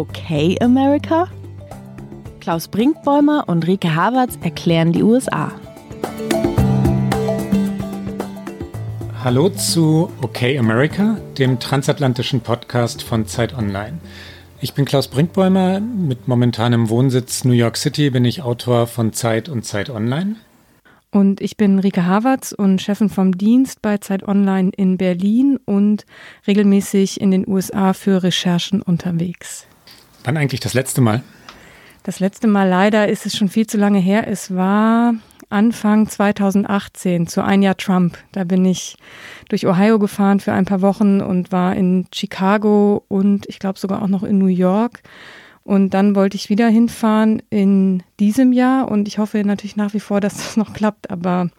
Okay America? Klaus Brinkbäumer und Rike Havertz erklären die USA. Hallo zu Okay America, dem transatlantischen Podcast von Zeit Online. Ich bin Klaus Brinkbäumer. Mit momentanem Wohnsitz New York City bin ich Autor von Zeit und Zeit Online. Und ich bin Rike Havertz und Chefin vom Dienst bei Zeit Online in Berlin und regelmäßig in den USA für Recherchen unterwegs. Wann eigentlich das letzte Mal? Das letzte Mal leider ist es schon viel zu lange her. Es war Anfang 2018 zu ein Jahr Trump. Da bin ich durch Ohio gefahren für ein paar Wochen und war in Chicago und ich glaube sogar auch noch in New York. Und dann wollte ich wieder hinfahren in diesem Jahr und ich hoffe natürlich nach wie vor, dass das noch klappt. Aber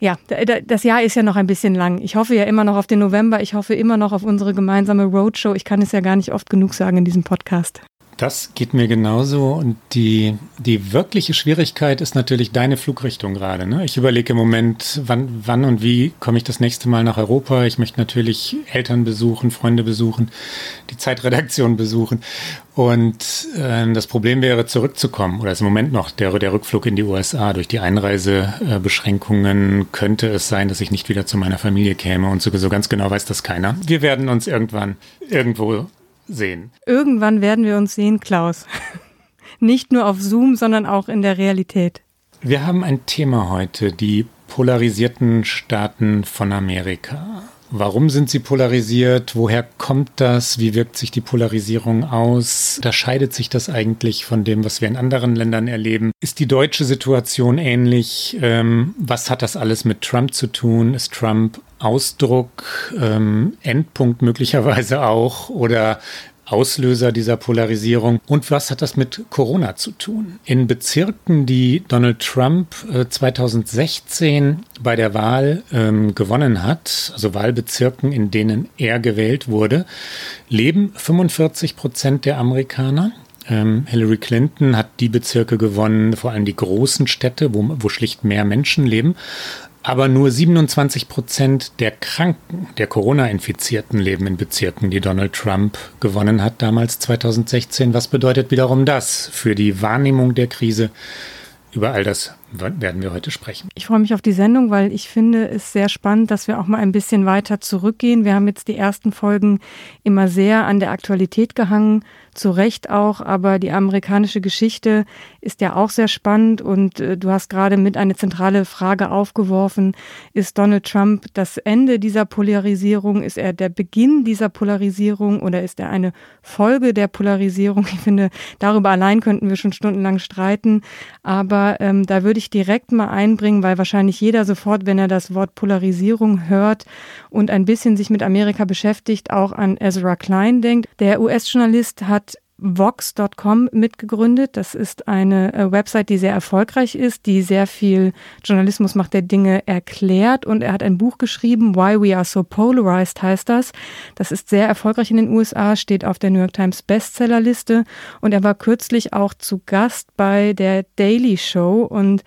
ja, das Jahr ist ja noch ein bisschen lang. Ich hoffe ja immer noch auf den November. Ich hoffe immer noch auf unsere gemeinsame Roadshow. Ich kann es ja gar nicht oft genug sagen in diesem Podcast. Das geht mir genauso. Und die, die wirkliche Schwierigkeit ist natürlich deine Flugrichtung gerade. Ne? Ich überlege im Moment, wann, wann und wie komme ich das nächste Mal nach Europa. Ich möchte natürlich Eltern besuchen, Freunde besuchen, die Zeitredaktion besuchen. Und äh, das Problem wäre, zurückzukommen. Oder ist im Moment noch der, der Rückflug in die USA. Durch die Einreisebeschränkungen könnte es sein, dass ich nicht wieder zu meiner Familie käme. Und so, so ganz genau weiß das keiner. Wir werden uns irgendwann irgendwo sehen. Irgendwann werden wir uns sehen, Klaus. Nicht nur auf Zoom, sondern auch in der Realität. Wir haben ein Thema heute, die polarisierten Staaten von Amerika. Warum sind sie polarisiert? Woher kommt das? Wie wirkt sich die Polarisierung aus? Unterscheidet sich das eigentlich von dem, was wir in anderen Ländern erleben? Ist die deutsche Situation ähnlich? Ähm, was hat das alles mit Trump zu tun? Ist Trump Ausdruck, ähm, Endpunkt möglicherweise auch oder Auslöser dieser Polarisierung. Und was hat das mit Corona zu tun? In Bezirken, die Donald Trump äh, 2016 bei der Wahl ähm, gewonnen hat, also Wahlbezirken, in denen er gewählt wurde, leben 45 Prozent der Amerikaner. Ähm, Hillary Clinton hat die Bezirke gewonnen, vor allem die großen Städte, wo, wo schlicht mehr Menschen leben. Aber nur 27 Prozent der Kranken, der Corona-Infizierten leben in Bezirken, die Donald Trump gewonnen hat damals 2016. Was bedeutet wiederum das für die Wahrnehmung der Krise? Über all das werden wir heute sprechen. Ich freue mich auf die Sendung, weil ich finde es sehr spannend, dass wir auch mal ein bisschen weiter zurückgehen. Wir haben jetzt die ersten Folgen immer sehr an der Aktualität gehangen, zu Recht auch, aber die amerikanische Geschichte ist ja auch sehr spannend und äh, du hast gerade mit eine zentrale Frage aufgeworfen. Ist Donald Trump das Ende dieser Polarisierung? Ist er der Beginn dieser Polarisierung oder ist er eine Folge der Polarisierung? Ich finde, darüber allein könnten wir schon stundenlang streiten, aber ähm, da würde ich direkt mal einbringen, weil wahrscheinlich jeder sofort, wenn er das Wort Polarisierung hört und ein bisschen sich mit Amerika beschäftigt, auch an Ezra Klein denkt. Der US-Journalist hat Vox.com mitgegründet. Das ist eine äh, Website, die sehr erfolgreich ist, die sehr viel Journalismus macht der Dinge erklärt. Und er hat ein Buch geschrieben, Why We Are So Polarized heißt das. Das ist sehr erfolgreich in den USA, steht auf der New York Times Bestsellerliste. Und er war kürzlich auch zu Gast bei der Daily Show und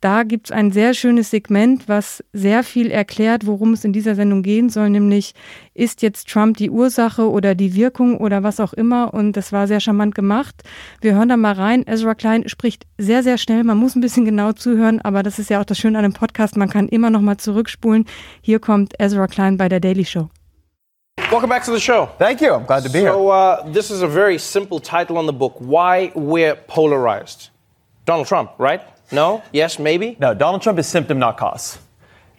da gibt es ein sehr schönes Segment, was sehr viel erklärt, worum es in dieser Sendung gehen soll, nämlich ist jetzt Trump die Ursache oder die Wirkung oder was auch immer. Und das war sehr charmant gemacht. Wir hören da mal rein. Ezra Klein spricht sehr, sehr schnell. Man muss ein bisschen genau zuhören, aber das ist ja auch das Schöne an dem Podcast. Man kann immer noch mal zurückspulen. Hier kommt Ezra Klein bei der Daily Show. Welcome back to the show. Thank you. I'm glad to be here. So, uh, this is a very simple title on the book Why We're Polarized. Donald Trump, right? No? Yes? Maybe? No, Donald Trump is symptom, not cause.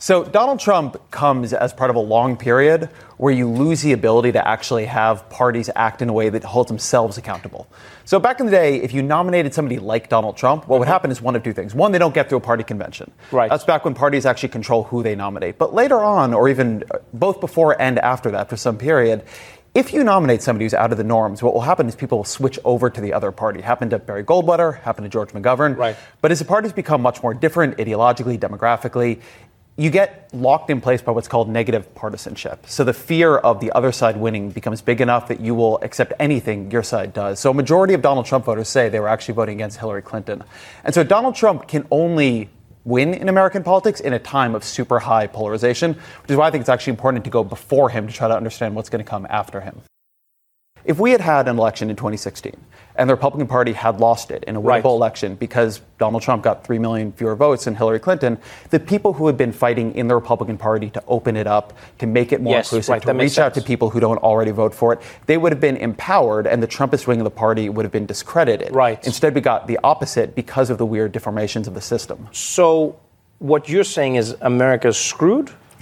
So, Donald Trump comes as part of a long period where you lose the ability to actually have parties act in a way that holds themselves accountable. So, back in the day, if you nominated somebody like Donald Trump, what would mm-hmm. happen is one of two things. One, they don't get through a party convention. Right. That's back when parties actually control who they nominate. But later on, or even both before and after that, for some period, if you nominate somebody who's out of the norms, what will happen is people will switch over to the other party. Happened to Barry Goldwater, happened to George McGovern. Right. But as the parties become much more different ideologically, demographically, you get locked in place by what's called negative partisanship. So the fear of the other side winning becomes big enough that you will accept anything your side does. So a majority of Donald Trump voters say they were actually voting against Hillary Clinton. And so Donald Trump can only win in American politics in a time of super high polarization, which is why I think it's actually important to go before him to try to understand what's going to come after him. If we had had an election in 2016 and the Republican Party had lost it in a winnable right. election because Donald Trump got 3 million fewer votes than Hillary Clinton, the people who had been fighting in the Republican Party to open it up, to make it more yes, inclusive, right, to reach out to people who don't already vote for it, they would have been empowered and the Trumpist wing of the party would have been discredited. Right. Instead, we got the opposite because of the weird deformations of the system. So, what you're saying is America's screwed?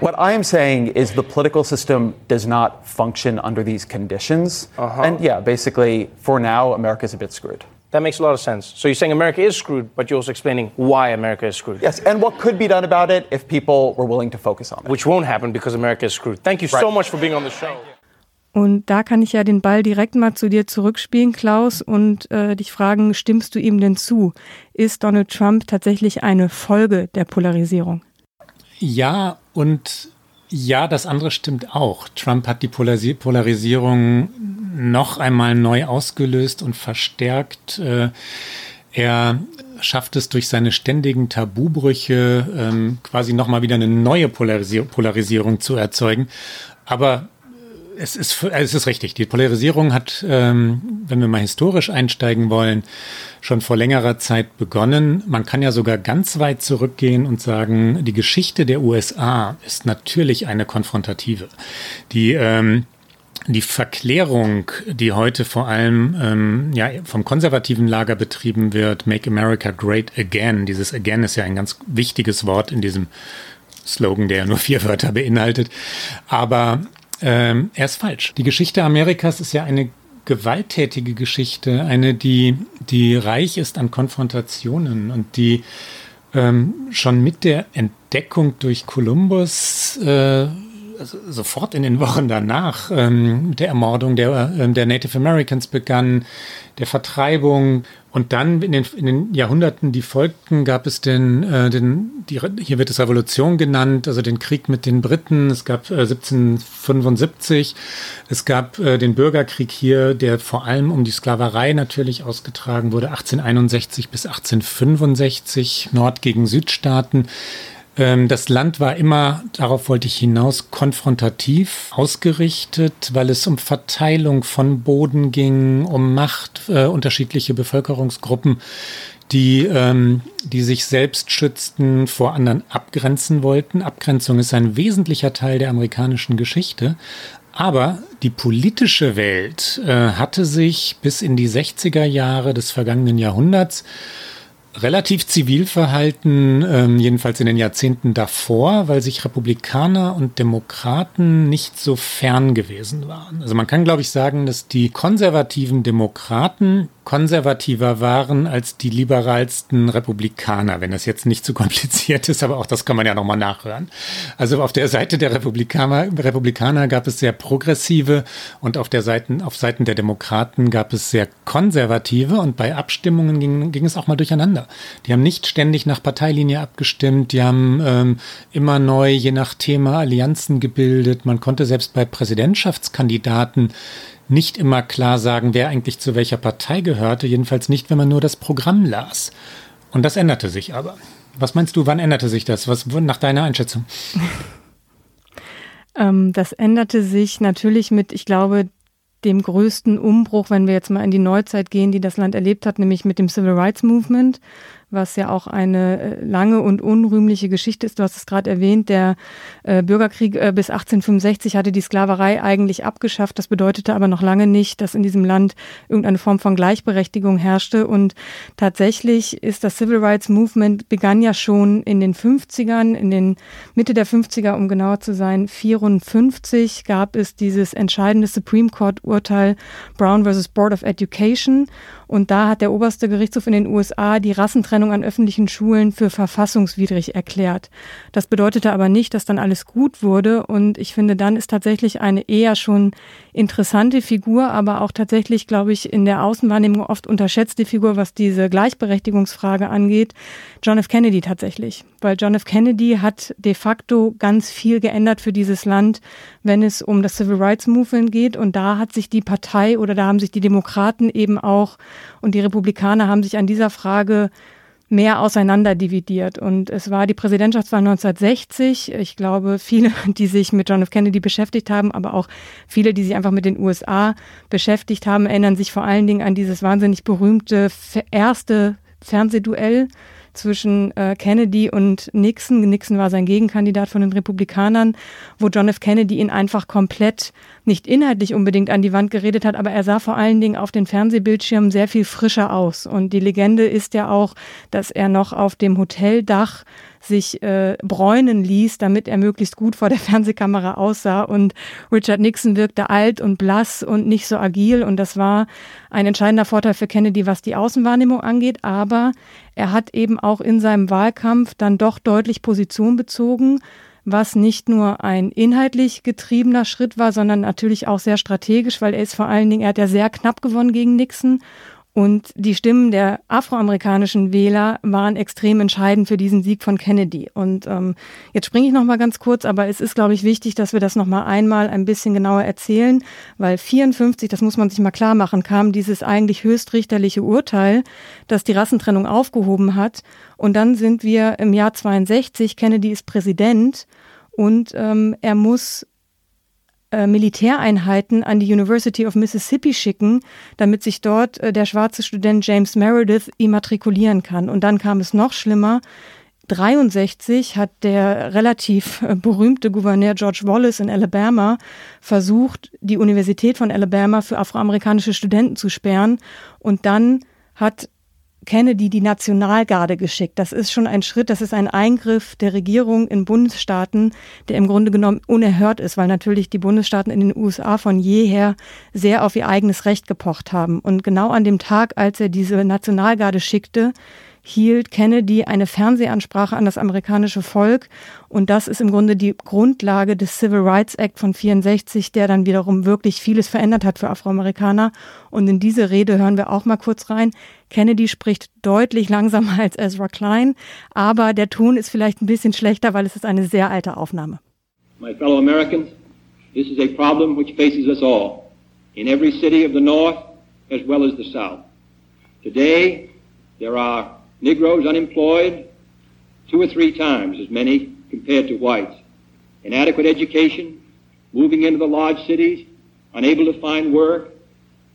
What I am saying is the political system does not function under these conditions. Uh-huh. And yeah, basically, for now, America is a bit screwed. That makes a lot of sense. So you're saying America is screwed, but you're also explaining why America is screwed. Yes, and what could be done about it if people were willing to focus on it. Which won't happen because America is screwed. Thank you right. so much for being on the show. Und da kann ich ja den Ball direkt mal zu dir zurückspielen, Klaus, und äh, dich fragen, stimmst du ihm denn zu? Ist Donald Trump tatsächlich eine Folge der Polarisierung? Ja, und ja, das andere stimmt auch. Trump hat die Polarisierung noch einmal neu ausgelöst und verstärkt. Äh, er schafft es durch seine ständigen Tabubrüche ähm, quasi nochmal wieder eine neue Polarisierung zu erzeugen. Aber es ist, es ist richtig. Die Polarisierung hat, ähm, wenn wir mal historisch einsteigen wollen, schon vor längerer Zeit begonnen. Man kann ja sogar ganz weit zurückgehen und sagen, die Geschichte der USA ist natürlich eine konfrontative. Die ähm, die Verklärung, die heute vor allem ähm, ja, vom konservativen Lager betrieben wird, Make America Great Again, dieses Again ist ja ein ganz wichtiges Wort in diesem Slogan, der ja nur vier Wörter beinhaltet. Aber ähm, er ist falsch. Die Geschichte Amerikas ist ja eine gewalttätige Geschichte, eine, die, die reich ist an Konfrontationen und die ähm, schon mit der Entdeckung durch Kolumbus äh, sofort in den Wochen danach ähm, der Ermordung der, äh, der Native Americans begann, der Vertreibung und dann in den, in den Jahrhunderten, die folgten, gab es den, äh, den die, hier wird es Revolution genannt, also den Krieg mit den Briten. Es gab äh, 1775, es gab äh, den Bürgerkrieg hier, der vor allem um die Sklaverei natürlich ausgetragen wurde, 1861 bis 1865, Nord gegen Südstaaten. Ähm, das Land war immer, darauf wollte ich hinaus, konfrontativ ausgerichtet, weil es um Verteilung von Boden ging, um Macht, äh, unterschiedliche Bevölkerungsgruppen, die, ähm, die sich selbst schützten, vor anderen abgrenzen wollten. Abgrenzung ist ein wesentlicher Teil der amerikanischen Geschichte. Aber die politische Welt äh, hatte sich bis in die 60er Jahre des vergangenen Jahrhunderts relativ zivil verhalten, ähm, jedenfalls in den Jahrzehnten davor, weil sich Republikaner und Demokraten nicht so fern gewesen waren. Also man kann, glaube ich, sagen, dass die konservativen Demokraten konservativer waren als die liberalsten Republikaner, wenn das jetzt nicht zu kompliziert ist, aber auch das kann man ja nochmal nachhören. Also auf der Seite der Republikaner, Republikaner gab es sehr progressive und auf der Seiten, auf Seiten der Demokraten gab es sehr konservative und bei Abstimmungen ging, ging es auch mal durcheinander. Die haben nicht ständig nach Parteilinie abgestimmt, die haben ähm, immer neu, je nach Thema, Allianzen gebildet. Man konnte selbst bei Präsidentschaftskandidaten nicht immer klar sagen, wer eigentlich zu welcher Partei gehörte, jedenfalls nicht, wenn man nur das Programm las. Und das änderte sich aber. Was meinst du, wann änderte sich das? Was nach deiner Einschätzung? ähm, das änderte sich natürlich mit, ich glaube, dem größten Umbruch, wenn wir jetzt mal in die Neuzeit gehen, die das Land erlebt hat, nämlich mit dem Civil Rights Movement was ja auch eine äh, lange und unrühmliche Geschichte ist. Du hast es gerade erwähnt, der äh, Bürgerkrieg äh, bis 1865 hatte die Sklaverei eigentlich abgeschafft. Das bedeutete aber noch lange nicht, dass in diesem Land irgendeine Form von Gleichberechtigung herrschte. Und tatsächlich ist das Civil Rights Movement begann ja schon in den 50ern, in den Mitte der 50er, um genauer zu sein, 54 gab es dieses entscheidende Supreme Court Urteil Brown versus Board of Education. Und da hat der oberste Gerichtshof in den USA die Rassentrennung an öffentlichen Schulen für verfassungswidrig erklärt. Das bedeutete aber nicht, dass dann alles gut wurde. Und ich finde, dann ist tatsächlich eine eher schon interessante Figur, aber auch tatsächlich, glaube ich, in der Außenwahrnehmung oft unterschätzte Figur, was diese Gleichberechtigungsfrage angeht, John F. Kennedy tatsächlich. Weil John F. Kennedy hat de facto ganz viel geändert für dieses Land, wenn es um das Civil Rights Movement geht. Und da hat sich die Partei oder da haben sich die Demokraten eben auch und die Republikaner haben sich an dieser Frage mehr auseinanderdividiert. Und es war die Präsidentschaftswahl 1960. Ich glaube, viele, die sich mit John F. Kennedy beschäftigt haben, aber auch viele, die sich einfach mit den USA beschäftigt haben, erinnern sich vor allen Dingen an dieses wahnsinnig berühmte erste Fernsehduell zwischen äh, Kennedy und Nixon. Nixon war sein Gegenkandidat von den Republikanern, wo John F. Kennedy ihn einfach komplett nicht inhaltlich unbedingt an die Wand geredet hat, aber er sah vor allen Dingen auf den Fernsehbildschirmen sehr viel frischer aus. Und die Legende ist ja auch, dass er noch auf dem Hoteldach sich äh, bräunen ließ, damit er möglichst gut vor der Fernsehkamera aussah. Und Richard Nixon wirkte alt und blass und nicht so agil. Und das war ein entscheidender Vorteil für Kennedy, was die Außenwahrnehmung angeht. Aber er hat eben auch in seinem Wahlkampf dann doch deutlich Position bezogen was nicht nur ein inhaltlich getriebener Schritt war, sondern natürlich auch sehr strategisch, weil er ist vor allen Dingen, er hat ja sehr knapp gewonnen gegen Nixon und die Stimmen der afroamerikanischen Wähler waren extrem entscheidend für diesen Sieg von Kennedy. Und ähm, jetzt springe ich noch mal ganz kurz, aber es ist, glaube ich, wichtig, dass wir das noch mal einmal ein bisschen genauer erzählen, weil 54, das muss man sich mal klar machen, kam dieses eigentlich höchstrichterliche Urteil, das die Rassentrennung aufgehoben hat. Und dann sind wir im Jahr 62, Kennedy ist Präsident und ähm, er muss äh, Militäreinheiten an die University of Mississippi schicken, damit sich dort äh, der schwarze Student James Meredith immatrikulieren kann. Und dann kam es noch schlimmer. 63 hat der relativ äh, berühmte Gouverneur George Wallace in Alabama versucht, die Universität von Alabama für afroamerikanische Studenten zu sperren. Und dann hat Kennedy die Nationalgarde geschickt. Das ist schon ein Schritt, das ist ein Eingriff der Regierung in Bundesstaaten, der im Grunde genommen unerhört ist, weil natürlich die Bundesstaaten in den USA von jeher sehr auf ihr eigenes Recht gepocht haben. Und genau an dem Tag, als er diese Nationalgarde schickte, hielt Kennedy eine Fernsehansprache an das amerikanische Volk. Und das ist im Grunde die Grundlage des Civil Rights Act von 64, der dann wiederum wirklich vieles verändert hat für Afroamerikaner. Und in diese Rede hören wir auch mal kurz rein. Kennedy spricht deutlich langsamer als Ezra Klein, aber der Ton ist vielleicht ein bisschen schlechter, weil es ist eine sehr alte Aufnahme. My fellow Americans, this is a problem which faces us all in every city of the North as well as the South. Today, there are Negroes unemployed, two or three times as many compared to whites. Inadequate education, moving into the large cities, unable to find work,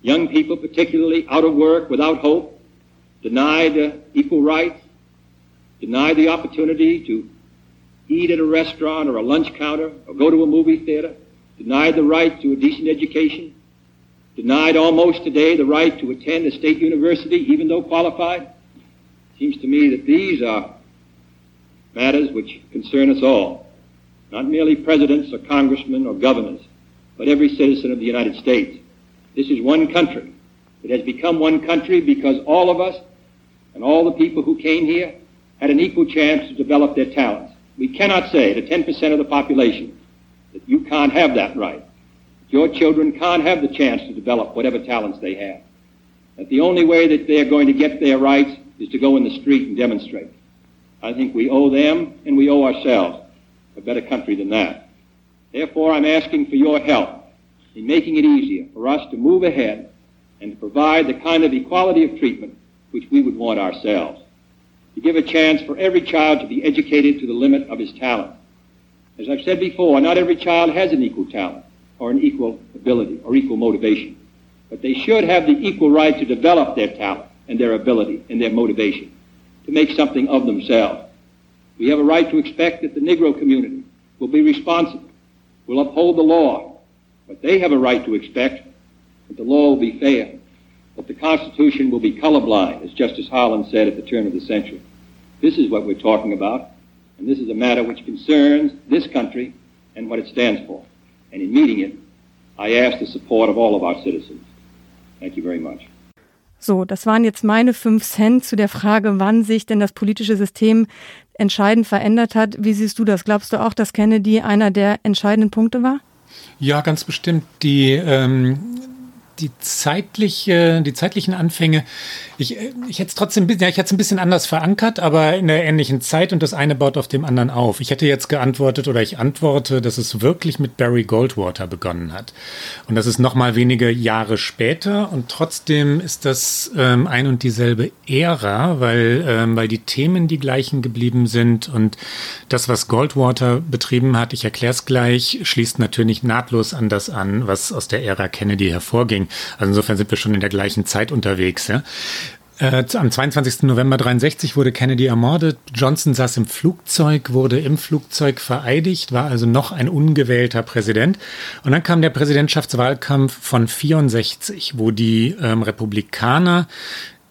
young people particularly out of work without hope, denied uh, equal rights, denied the opportunity to eat at a restaurant or a lunch counter or go to a movie theater, denied the right to a decent education, denied almost today the right to attend a state university even though qualified, Seems to me that these are matters which concern us all, not merely presidents or congressmen or governors, but every citizen of the United States. This is one country. It has become one country because all of us and all the people who came here had an equal chance to develop their talents. We cannot say to 10% of the population that you can't have that right. Your children can't have the chance to develop whatever talents they have. That the only way that they're going to get their rights is to go in the street and demonstrate. I think we owe them and we owe ourselves a better country than that. Therefore, I'm asking for your help in making it easier for us to move ahead and to provide the kind of equality of treatment which we would want ourselves. To give a chance for every child to be educated to the limit of his talent. As I've said before, not every child has an equal talent or an equal ability or equal motivation. But they should have the equal right to develop their talent and their ability and their motivation to make something of themselves. We have a right to expect that the Negro community will be responsible, will uphold the law, but they have a right to expect that the law will be fair, that the Constitution will be colorblind, as Justice Harlan said at the turn of the century. This is what we're talking about, and this is a matter which concerns this country and what it stands for. And in meeting it, I ask the support of all of our citizens. Thank you very much. So, das waren jetzt meine fünf Cent zu der Frage, wann sich denn das politische System entscheidend verändert hat. Wie siehst du das? Glaubst du auch, dass Kennedy einer der entscheidenden Punkte war? Ja, ganz bestimmt. Die, ähm, die zeitliche, die zeitlichen Anfänge, ich, ich hätte es trotzdem, ja, ich hätte ein bisschen anders verankert, aber in der ähnlichen Zeit und das eine baut auf dem anderen auf. Ich hätte jetzt geantwortet oder ich antworte, dass es wirklich mit Barry Goldwater begonnen hat. Und das ist nochmal wenige Jahre später und trotzdem ist das ähm, ein und dieselbe Ära, weil, ähm, weil die Themen die gleichen geblieben sind und das, was Goldwater betrieben hat, ich erkläre es gleich, schließt natürlich nahtlos an das an, was aus der Ära Kennedy hervorging. Also insofern sind wir schon in der gleichen Zeit unterwegs. Ja. Äh, am 22. November 63 wurde Kennedy ermordet. Johnson saß im Flugzeug, wurde im Flugzeug vereidigt, war also noch ein ungewählter Präsident. Und dann kam der Präsidentschaftswahlkampf von 64, wo die ähm, Republikaner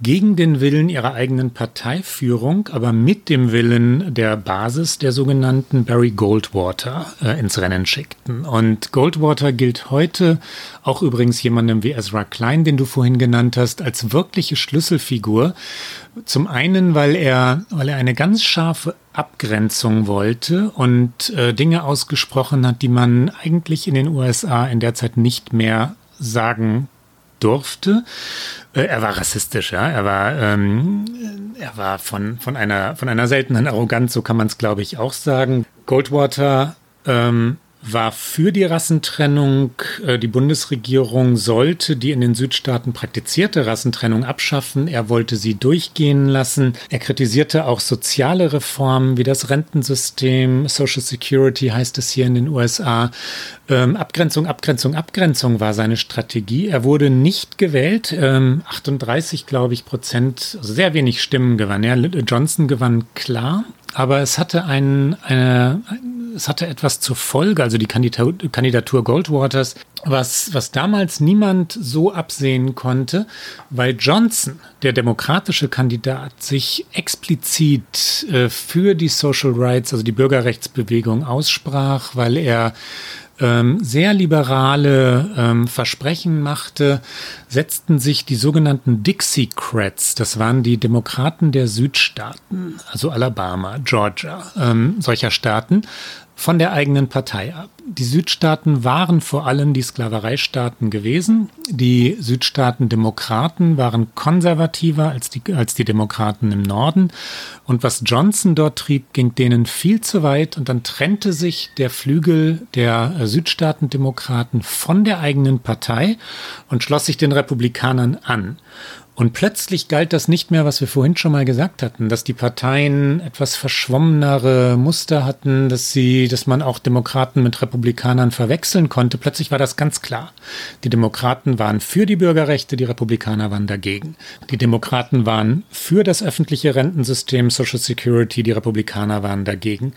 gegen den Willen ihrer eigenen Parteiführung, aber mit dem Willen der Basis der sogenannten Barry Goldwater äh, ins Rennen schickten. Und Goldwater gilt heute, auch übrigens jemandem wie Ezra Klein, den du vorhin genannt hast, als wirkliche Schlüsselfigur. Zum einen, weil er, weil er eine ganz scharfe Abgrenzung wollte und äh, Dinge ausgesprochen hat, die man eigentlich in den USA in der Zeit nicht mehr sagen durfte. Äh, er war rassistisch, ja. Er war, ähm, er war von, von, einer, von einer seltenen Arroganz, so kann man es, glaube ich, auch sagen. Goldwater ähm, war für die Rassentrennung. Äh, die Bundesregierung sollte die in den Südstaaten praktizierte Rassentrennung abschaffen. Er wollte sie durchgehen lassen. Er kritisierte auch soziale Reformen wie das Rentensystem, Social Security heißt es hier in den USA. Ähm, Abgrenzung, Abgrenzung, Abgrenzung war seine Strategie. Er wurde nicht gewählt. Ähm, 38, glaube ich, Prozent, also sehr wenig Stimmen gewann er. Johnson gewann klar aber es hatte ein, eine, es hatte etwas zur Folge, also die Kandidatur, Kandidatur Goldwaters, was, was damals niemand so absehen konnte, weil Johnson, der demokratische Kandidat, sich explizit äh, für die Social Rights, also die Bürgerrechtsbewegung aussprach, weil er ähm, sehr liberale ähm, Versprechen machte, setzten sich die sogenannten Dixiecrats, das waren die Demokraten der Südstaaten, also Alabama, Georgia, ähm, solcher Staaten, von der eigenen Partei ab. Die Südstaaten waren vor allem die Sklavereistaaten gewesen. Die Südstaaten-Demokraten waren konservativer als die, als die Demokraten im Norden. Und was Johnson dort trieb, ging denen viel zu weit. Und dann trennte sich der Flügel der Südstaaten-Demokraten von der eigenen Partei und schloss sich den Republikanern an. Und plötzlich galt das nicht mehr, was wir vorhin schon mal gesagt hatten, dass die Parteien etwas verschwommenere Muster hatten, dass sie, dass man auch Demokraten mit Republikanern verwechseln konnte. Plötzlich war das ganz klar. Die Demokraten waren für die Bürgerrechte, die Republikaner waren dagegen. Die Demokraten waren für das öffentliche Rentensystem, Social Security, die Republikaner waren dagegen.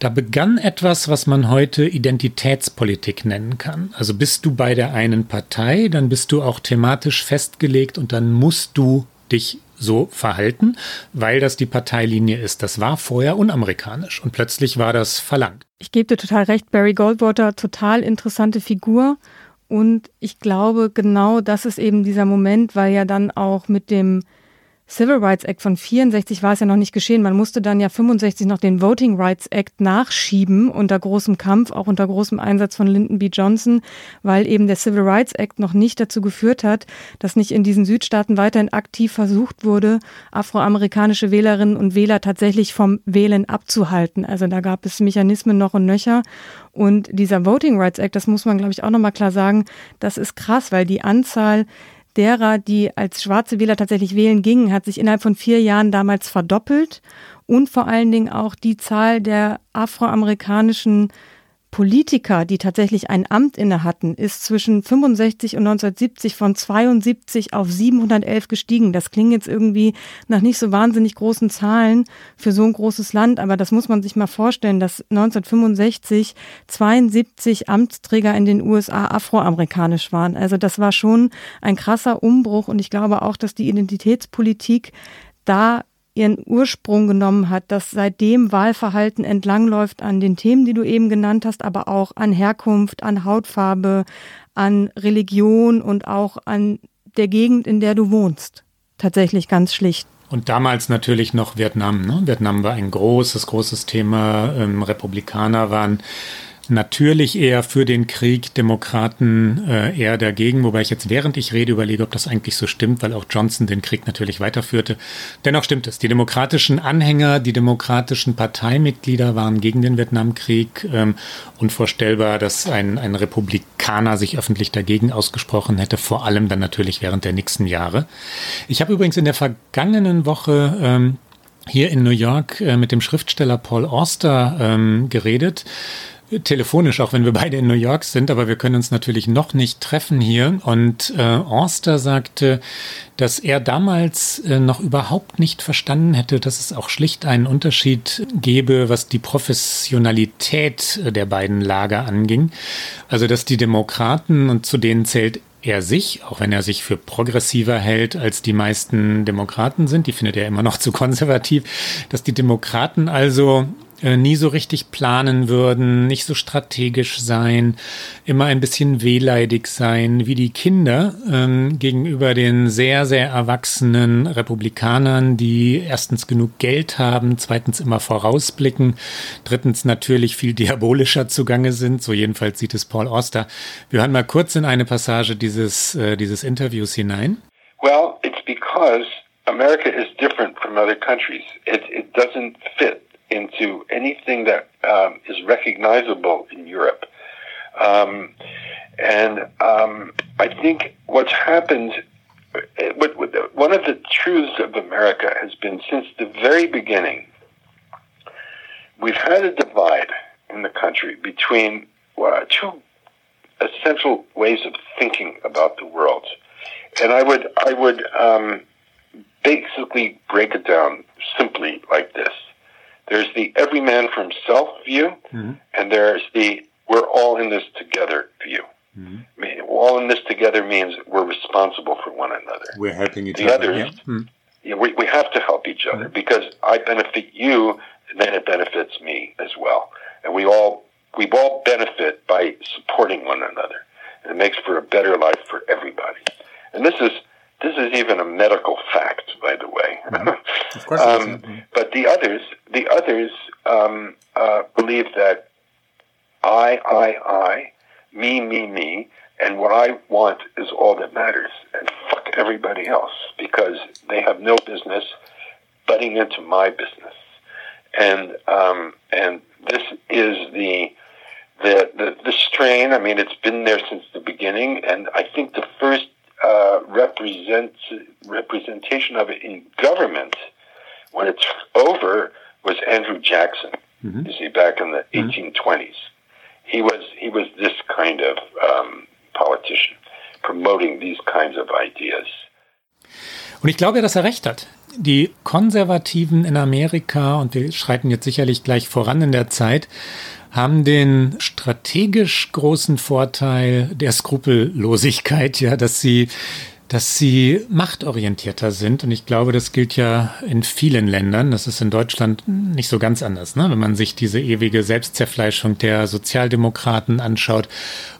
Da begann etwas, was man heute Identitätspolitik nennen kann. Also bist du bei der einen Partei, dann bist du auch thematisch festgelegt und dann musst musst du dich so verhalten, weil das die Parteilinie ist. Das war vorher unamerikanisch und plötzlich war das verlangt. Ich gebe dir total recht, Barry Goldwater, total interessante Figur. Und ich glaube, genau das ist eben dieser Moment, weil ja dann auch mit dem Civil Rights Act von 64 war es ja noch nicht geschehen. Man musste dann ja 65 noch den Voting Rights Act nachschieben unter großem Kampf, auch unter großem Einsatz von Lyndon B. Johnson, weil eben der Civil Rights Act noch nicht dazu geführt hat, dass nicht in diesen Südstaaten weiterhin aktiv versucht wurde, afroamerikanische Wählerinnen und Wähler tatsächlich vom Wählen abzuhalten. Also da gab es Mechanismen noch und nöcher. Und dieser Voting Rights Act, das muss man, glaube ich, auch nochmal klar sagen, das ist krass, weil die Anzahl derer, die als schwarze Wähler tatsächlich wählen gingen, hat sich innerhalb von vier Jahren damals verdoppelt. Und vor allen Dingen auch die Zahl der afroamerikanischen Politiker, die tatsächlich ein Amt inne hatten, ist zwischen 65 und 1970 von 72 auf 711 gestiegen. Das klingt jetzt irgendwie nach nicht so wahnsinnig großen Zahlen für so ein großes Land, aber das muss man sich mal vorstellen, dass 1965 72 Amtsträger in den USA afroamerikanisch waren. Also das war schon ein krasser Umbruch und ich glaube auch, dass die Identitätspolitik da ihren Ursprung genommen hat, dass seitdem Wahlverhalten entlangläuft an den Themen, die du eben genannt hast, aber auch an Herkunft, an Hautfarbe, an Religion und auch an der Gegend, in der du wohnst. Tatsächlich ganz schlicht. Und damals natürlich noch Vietnam. Ne? Vietnam war ein großes, großes Thema. Ähm, Republikaner waren natürlich eher für den Krieg, Demokraten äh, eher dagegen, wobei ich jetzt während ich rede überlege, ob das eigentlich so stimmt, weil auch Johnson den Krieg natürlich weiterführte. Dennoch stimmt es. Die demokratischen Anhänger, die demokratischen Parteimitglieder waren gegen den Vietnamkrieg. Ähm, unvorstellbar, dass ein, ein Republikaner sich öffentlich dagegen ausgesprochen hätte, vor allem dann natürlich während der nächsten Jahre. Ich habe übrigens in der vergangenen Woche ähm, hier in New York äh, mit dem Schriftsteller Paul Auster ähm, geredet telefonisch, auch wenn wir beide in New York sind, aber wir können uns natürlich noch nicht treffen hier. Und äh, Orster sagte, dass er damals äh, noch überhaupt nicht verstanden hätte, dass es auch schlicht einen Unterschied gäbe, was die Professionalität der beiden Lager anging. Also dass die Demokraten, und zu denen zählt er sich, auch wenn er sich für progressiver hält als die meisten Demokraten sind, die findet er immer noch zu konservativ, dass die Demokraten also äh, nie so richtig planen würden, nicht so strategisch sein, immer ein bisschen wehleidig sein, wie die Kinder ähm, gegenüber den sehr, sehr erwachsenen Republikanern, die erstens genug Geld haben, zweitens immer vorausblicken, drittens natürlich viel diabolischer zugange sind, so jedenfalls sieht es Paul Oster. Wir hören mal kurz in eine Passage dieses, äh, dieses Interviews hinein. Well, it's because America is different from other countries. It, it doesn't fit into anything that um, is recognizable in Europe. Um, and um, I think what's happened, what, what, one of the truths of America has been since the very beginning, we've had a divide in the country between uh, two essential ways of thinking about the world. And I would, I would um, basically break it down simply like this. There's the every man for himself view, mm-hmm. and there's the we're all in this together view. Mm-hmm. I mean, all in this together means we're responsible for one another. We're helping each the other. Others, yeah. Mm-hmm. yeah we, we have to help each other mm-hmm. because I benefit you, and then it benefits me as well. And we all we all benefit by supporting one another, and it makes for a better life for everybody. And this is this is even a medical fact, by the way. Mm-hmm. Of course. um, but the others, the others um, uh, believe that I, I, I, me, me, me, and what I want is all that matters, and fuck everybody else because they have no business butting into my business. And um, and this is the the, the the strain. I mean, it's been there since the beginning, and I think the first uh, represent, representation of it in government when it's over was Andrew Jackson. Mm-hmm. You see, back in the mm-hmm. 1820s, he was he was this kind of um, politician, promoting these kinds of ideas. Und ich glaube, dass er recht hat. Die Konservativen in Amerika, und wir schreiten jetzt sicherlich gleich voran in der Zeit, haben den strategisch großen Vorteil der Skrupellosigkeit, ja, dass sie dass sie machtorientierter sind. Und ich glaube, das gilt ja in vielen Ländern. Das ist in Deutschland nicht so ganz anders. Ne? Wenn man sich diese ewige Selbstzerfleischung der Sozialdemokraten anschaut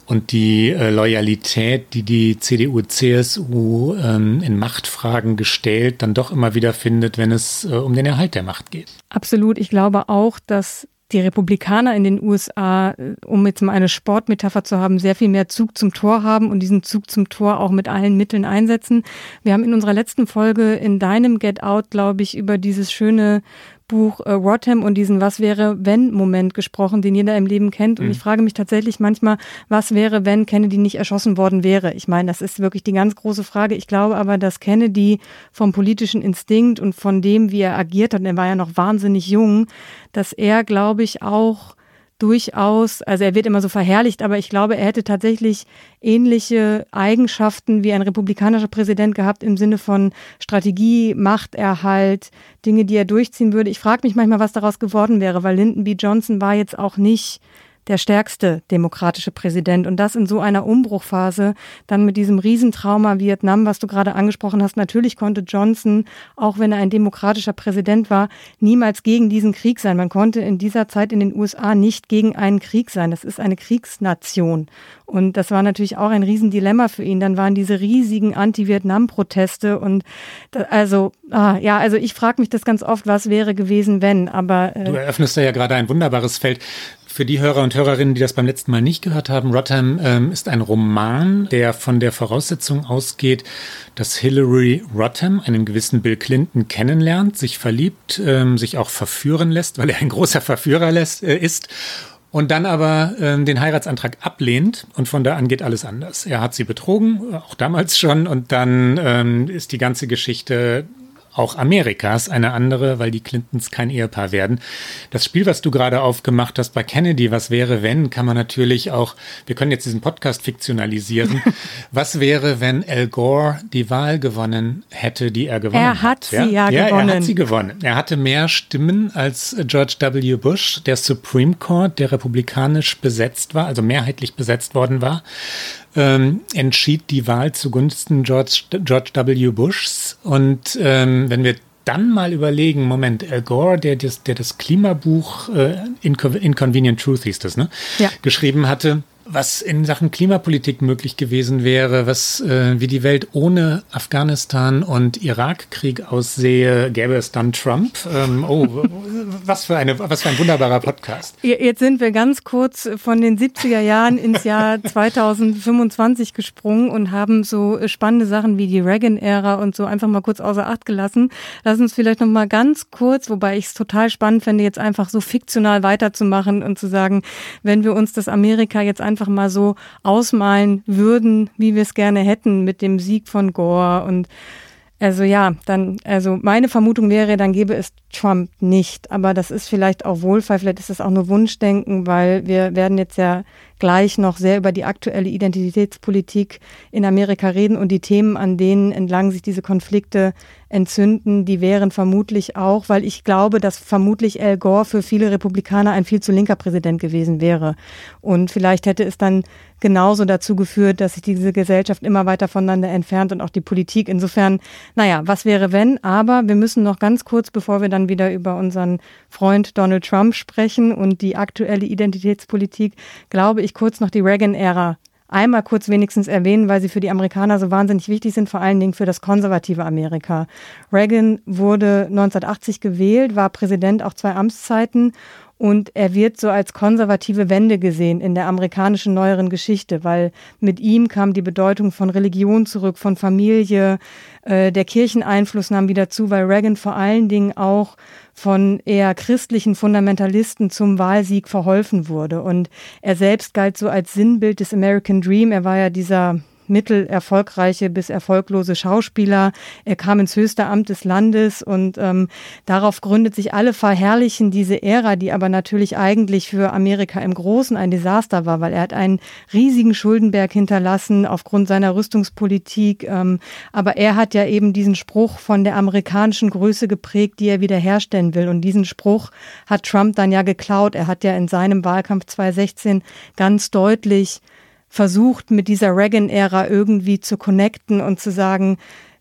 und die äh, Loyalität, die die CDU, CSU ähm, in Machtfragen gestellt, dann doch immer wieder findet, wenn es äh, um den Erhalt der Macht geht. Absolut. Ich glaube auch, dass die Republikaner in den USA, äh, um jetzt mal eine Sportmetapher zu haben, sehr viel mehr Zug zum Tor haben und diesen Zug zum Tor auch mit allen Mitteln einsetzen. Wir haben in unserer letzten Folge in deinem Get Out, glaube ich, über dieses schöne Buch äh, Rotham und diesen Was wäre wenn Moment gesprochen, den jeder im Leben kennt. Und mhm. ich frage mich tatsächlich manchmal, was wäre, wenn Kennedy nicht erschossen worden wäre? Ich meine, das ist wirklich die ganz große Frage. Ich glaube aber, dass Kennedy vom politischen Instinkt und von dem, wie er agiert hat, er war ja noch wahnsinnig jung, dass er, glaube ich, auch durchaus, also er wird immer so verherrlicht, aber ich glaube, er hätte tatsächlich ähnliche Eigenschaften wie ein republikanischer Präsident gehabt im Sinne von Strategie, Machterhalt, Dinge, die er durchziehen würde. Ich frage mich manchmal, was daraus geworden wäre, weil Lyndon B. Johnson war jetzt auch nicht der stärkste demokratische Präsident. Und das in so einer Umbruchphase, dann mit diesem Riesentrauma Vietnam, was du gerade angesprochen hast. Natürlich konnte Johnson, auch wenn er ein demokratischer Präsident war, niemals gegen diesen Krieg sein. Man konnte in dieser Zeit in den USA nicht gegen einen Krieg sein. Das ist eine Kriegsnation. Und das war natürlich auch ein Riesendilemma für ihn. Dann waren diese riesigen Anti-Vietnam-Proteste und da, also, ah, ja, also ich frage mich das ganz oft, was wäre gewesen, wenn, aber. Äh, du eröffnest ja gerade ein wunderbares Feld Für die Hörer und Hörerinnen, die das beim letzten Mal nicht gehört haben, Rotterdam ähm, ist ein Roman, der von der Voraussetzung ausgeht, dass Hillary Rotterdam einen gewissen Bill Clinton kennenlernt, sich verliebt, ähm, sich auch verführen lässt, weil er ein großer Verführer lässt, äh, ist und dann aber ähm, den Heiratsantrag ablehnt und von da an geht alles anders. Er hat sie betrogen, auch damals schon, und dann ähm, ist die ganze Geschichte auch Amerikas eine andere, weil die Clintons kein Ehepaar werden. Das Spiel, was du gerade aufgemacht hast bei Kennedy, was wäre, wenn, kann man natürlich auch, wir können jetzt diesen Podcast fiktionalisieren. was wäre, wenn Al Gore die Wahl gewonnen hätte, die er gewonnen hat? Er hat sie ja, ja gewonnen. Er hat sie gewonnen. Er hatte mehr Stimmen als George W. Bush, der Supreme Court, der republikanisch besetzt war, also mehrheitlich besetzt worden war ähm, entschied die Wahl zugunsten George, George W. Bushs. Und ähm, wenn wir dann mal überlegen, Moment, Al Gore, der das, der das Klimabuch äh, Inconvenient Truth hieß das, ne? Ja. geschrieben hatte, was in Sachen Klimapolitik möglich gewesen wäre, was äh, wie die Welt ohne Afghanistan und Irakkrieg aussehe, gäbe es dann Trump. Ähm, oh, was für eine, was für ein wunderbarer Podcast. Jetzt sind wir ganz kurz von den 70er Jahren ins Jahr 2025 gesprungen und haben so spannende Sachen wie die Reagan-Ära und so einfach mal kurz außer Acht gelassen. Lass uns vielleicht noch mal ganz kurz, wobei ich es total spannend fände, jetzt einfach so fiktional weiterzumachen und zu sagen, wenn wir uns das Amerika jetzt einfach einfach mal so ausmalen würden, wie wir es gerne hätten mit dem Sieg von Gore und also ja, dann, also meine Vermutung wäre, dann gäbe es Trump nicht. Aber das ist vielleicht auch Wohlfall, vielleicht ist das auch nur Wunschdenken, weil wir werden jetzt ja gleich noch sehr über die aktuelle Identitätspolitik in Amerika reden und die Themen, an denen entlang sich diese Konflikte entzünden, die wären vermutlich auch, weil ich glaube, dass vermutlich Al Gore für viele Republikaner ein viel zu linker Präsident gewesen wäre. Und vielleicht hätte es dann genauso dazu geführt, dass sich diese Gesellschaft immer weiter voneinander entfernt und auch die Politik. Insofern, naja, was wäre wenn? Aber wir müssen noch ganz kurz, bevor wir dann wieder über unseren Freund Donald Trump sprechen und die aktuelle Identitätspolitik, glaube ich, kurz noch die Reagan-Ära einmal kurz wenigstens erwähnen, weil sie für die Amerikaner so wahnsinnig wichtig sind, vor allen Dingen für das konservative Amerika. Reagan wurde 1980 gewählt, war Präsident auch zwei Amtszeiten und er wird so als konservative Wende gesehen in der amerikanischen neueren Geschichte, weil mit ihm kam die Bedeutung von Religion zurück, von Familie, äh, der Kircheneinfluss nahm wieder zu, weil Reagan vor allen Dingen auch von eher christlichen Fundamentalisten zum Wahlsieg verholfen wurde. Und er selbst galt so als Sinnbild des American Dream. Er war ja dieser mittelerfolgreiche bis erfolglose Schauspieler. Er kam ins höchste Amt des Landes und ähm, darauf gründet sich alle verherrlichen diese Ära, die aber natürlich eigentlich für Amerika im Großen ein Desaster war, weil er hat einen riesigen Schuldenberg hinterlassen aufgrund seiner Rüstungspolitik. Ähm, aber er hat ja eben diesen Spruch von der amerikanischen Größe geprägt, die er wiederherstellen will. Und diesen Spruch hat Trump dann ja geklaut. Er hat ja in seinem Wahlkampf 2016 ganz deutlich versucht, mit dieser Reagan-Ära irgendwie zu connecten und zu sagen,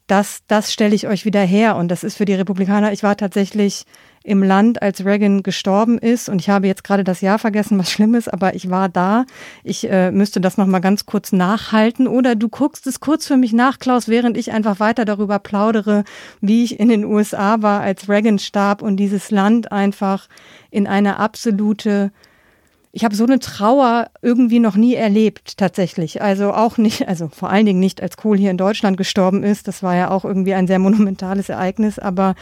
das, das stelle ich euch wieder her. Und das ist für die Republikaner, ich war tatsächlich im Land, als Reagan gestorben ist. Und ich habe jetzt gerade das Jahr vergessen, was schlimm ist, aber ich war da. Ich äh, müsste das nochmal ganz kurz nachhalten. Oder du guckst es kurz für mich nach, Klaus, während ich einfach weiter darüber plaudere, wie ich in den USA war, als Reagan starb und dieses Land einfach in eine absolute ich habe so eine Trauer irgendwie noch nie erlebt, tatsächlich. Also auch nicht, also vor allen Dingen nicht, als Kohl hier in Deutschland gestorben ist. Das war ja auch irgendwie ein sehr monumentales Ereignis, aber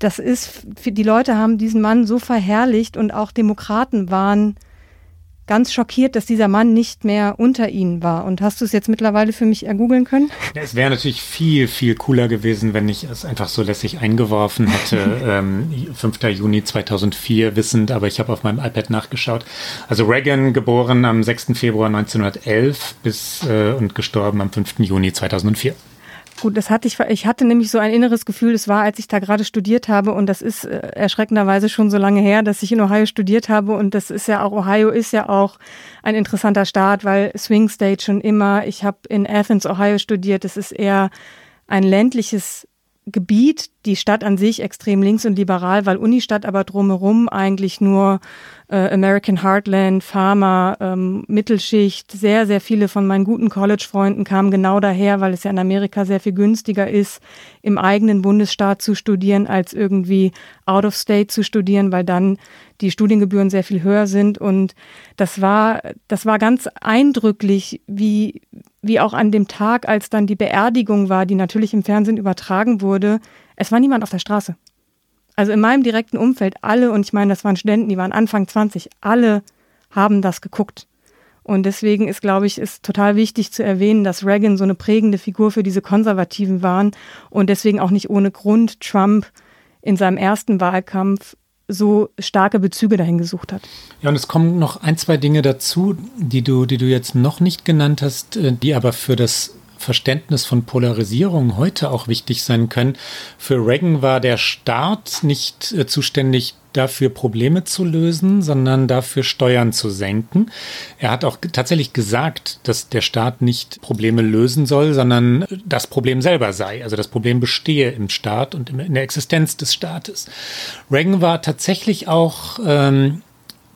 das ist, die Leute haben diesen Mann so verherrlicht und auch Demokraten waren ganz schockiert, dass dieser Mann nicht mehr unter ihnen war. Und hast du es jetzt mittlerweile für mich ergoogeln können? Ja, es wäre natürlich viel, viel cooler gewesen, wenn ich es einfach so lässig eingeworfen hätte. ähm, 5. Juni 2004 wissend, aber ich habe auf meinem iPad nachgeschaut. Also Reagan geboren am 6. Februar 1911 bis äh, und gestorben am 5. Juni 2004. Gut, das hatte ich, ich hatte nämlich so ein inneres Gefühl, es war, als ich da gerade studiert habe und das ist äh, erschreckenderweise schon so lange her, dass ich in Ohio studiert habe und das ist ja auch, Ohio ist ja auch ein interessanter Staat, weil Swing State schon immer, ich habe in Athens, Ohio studiert, es ist eher ein ländliches Gebiet, die Stadt an sich extrem links und liberal, weil Unistadt aber drumherum eigentlich nur äh, American Heartland, Pharma, ähm, Mittelschicht, sehr, sehr viele von meinen guten College-Freunden kamen genau daher, weil es ja in Amerika sehr viel günstiger ist, im eigenen Bundesstaat zu studieren, als irgendwie out of state zu studieren, weil dann die Studiengebühren sehr viel höher sind. Und das war, das war ganz eindrücklich, wie, wie auch an dem Tag, als dann die Beerdigung war, die natürlich im Fernsehen übertragen wurde, es war niemand auf der Straße. Also in meinem direkten Umfeld, alle, und ich meine, das waren Studenten, die waren Anfang 20, alle haben das geguckt. Und deswegen ist, glaube ich, ist total wichtig zu erwähnen, dass Reagan so eine prägende Figur für diese Konservativen waren und deswegen auch nicht ohne Grund Trump in seinem ersten Wahlkampf so starke Bezüge dahin gesucht hat. Ja, und es kommen noch ein, zwei Dinge dazu, die du, die du jetzt noch nicht genannt hast, äh, die aber für das Verständnis von Polarisierung heute auch wichtig sein können. Für Reagan war der Staat nicht äh, zuständig dafür, Probleme zu lösen, sondern dafür, Steuern zu senken. Er hat auch tatsächlich gesagt, dass der Staat nicht Probleme lösen soll, sondern das Problem selber sei. Also das Problem bestehe im Staat und in der Existenz des Staates. Reagan war tatsächlich auch ähm,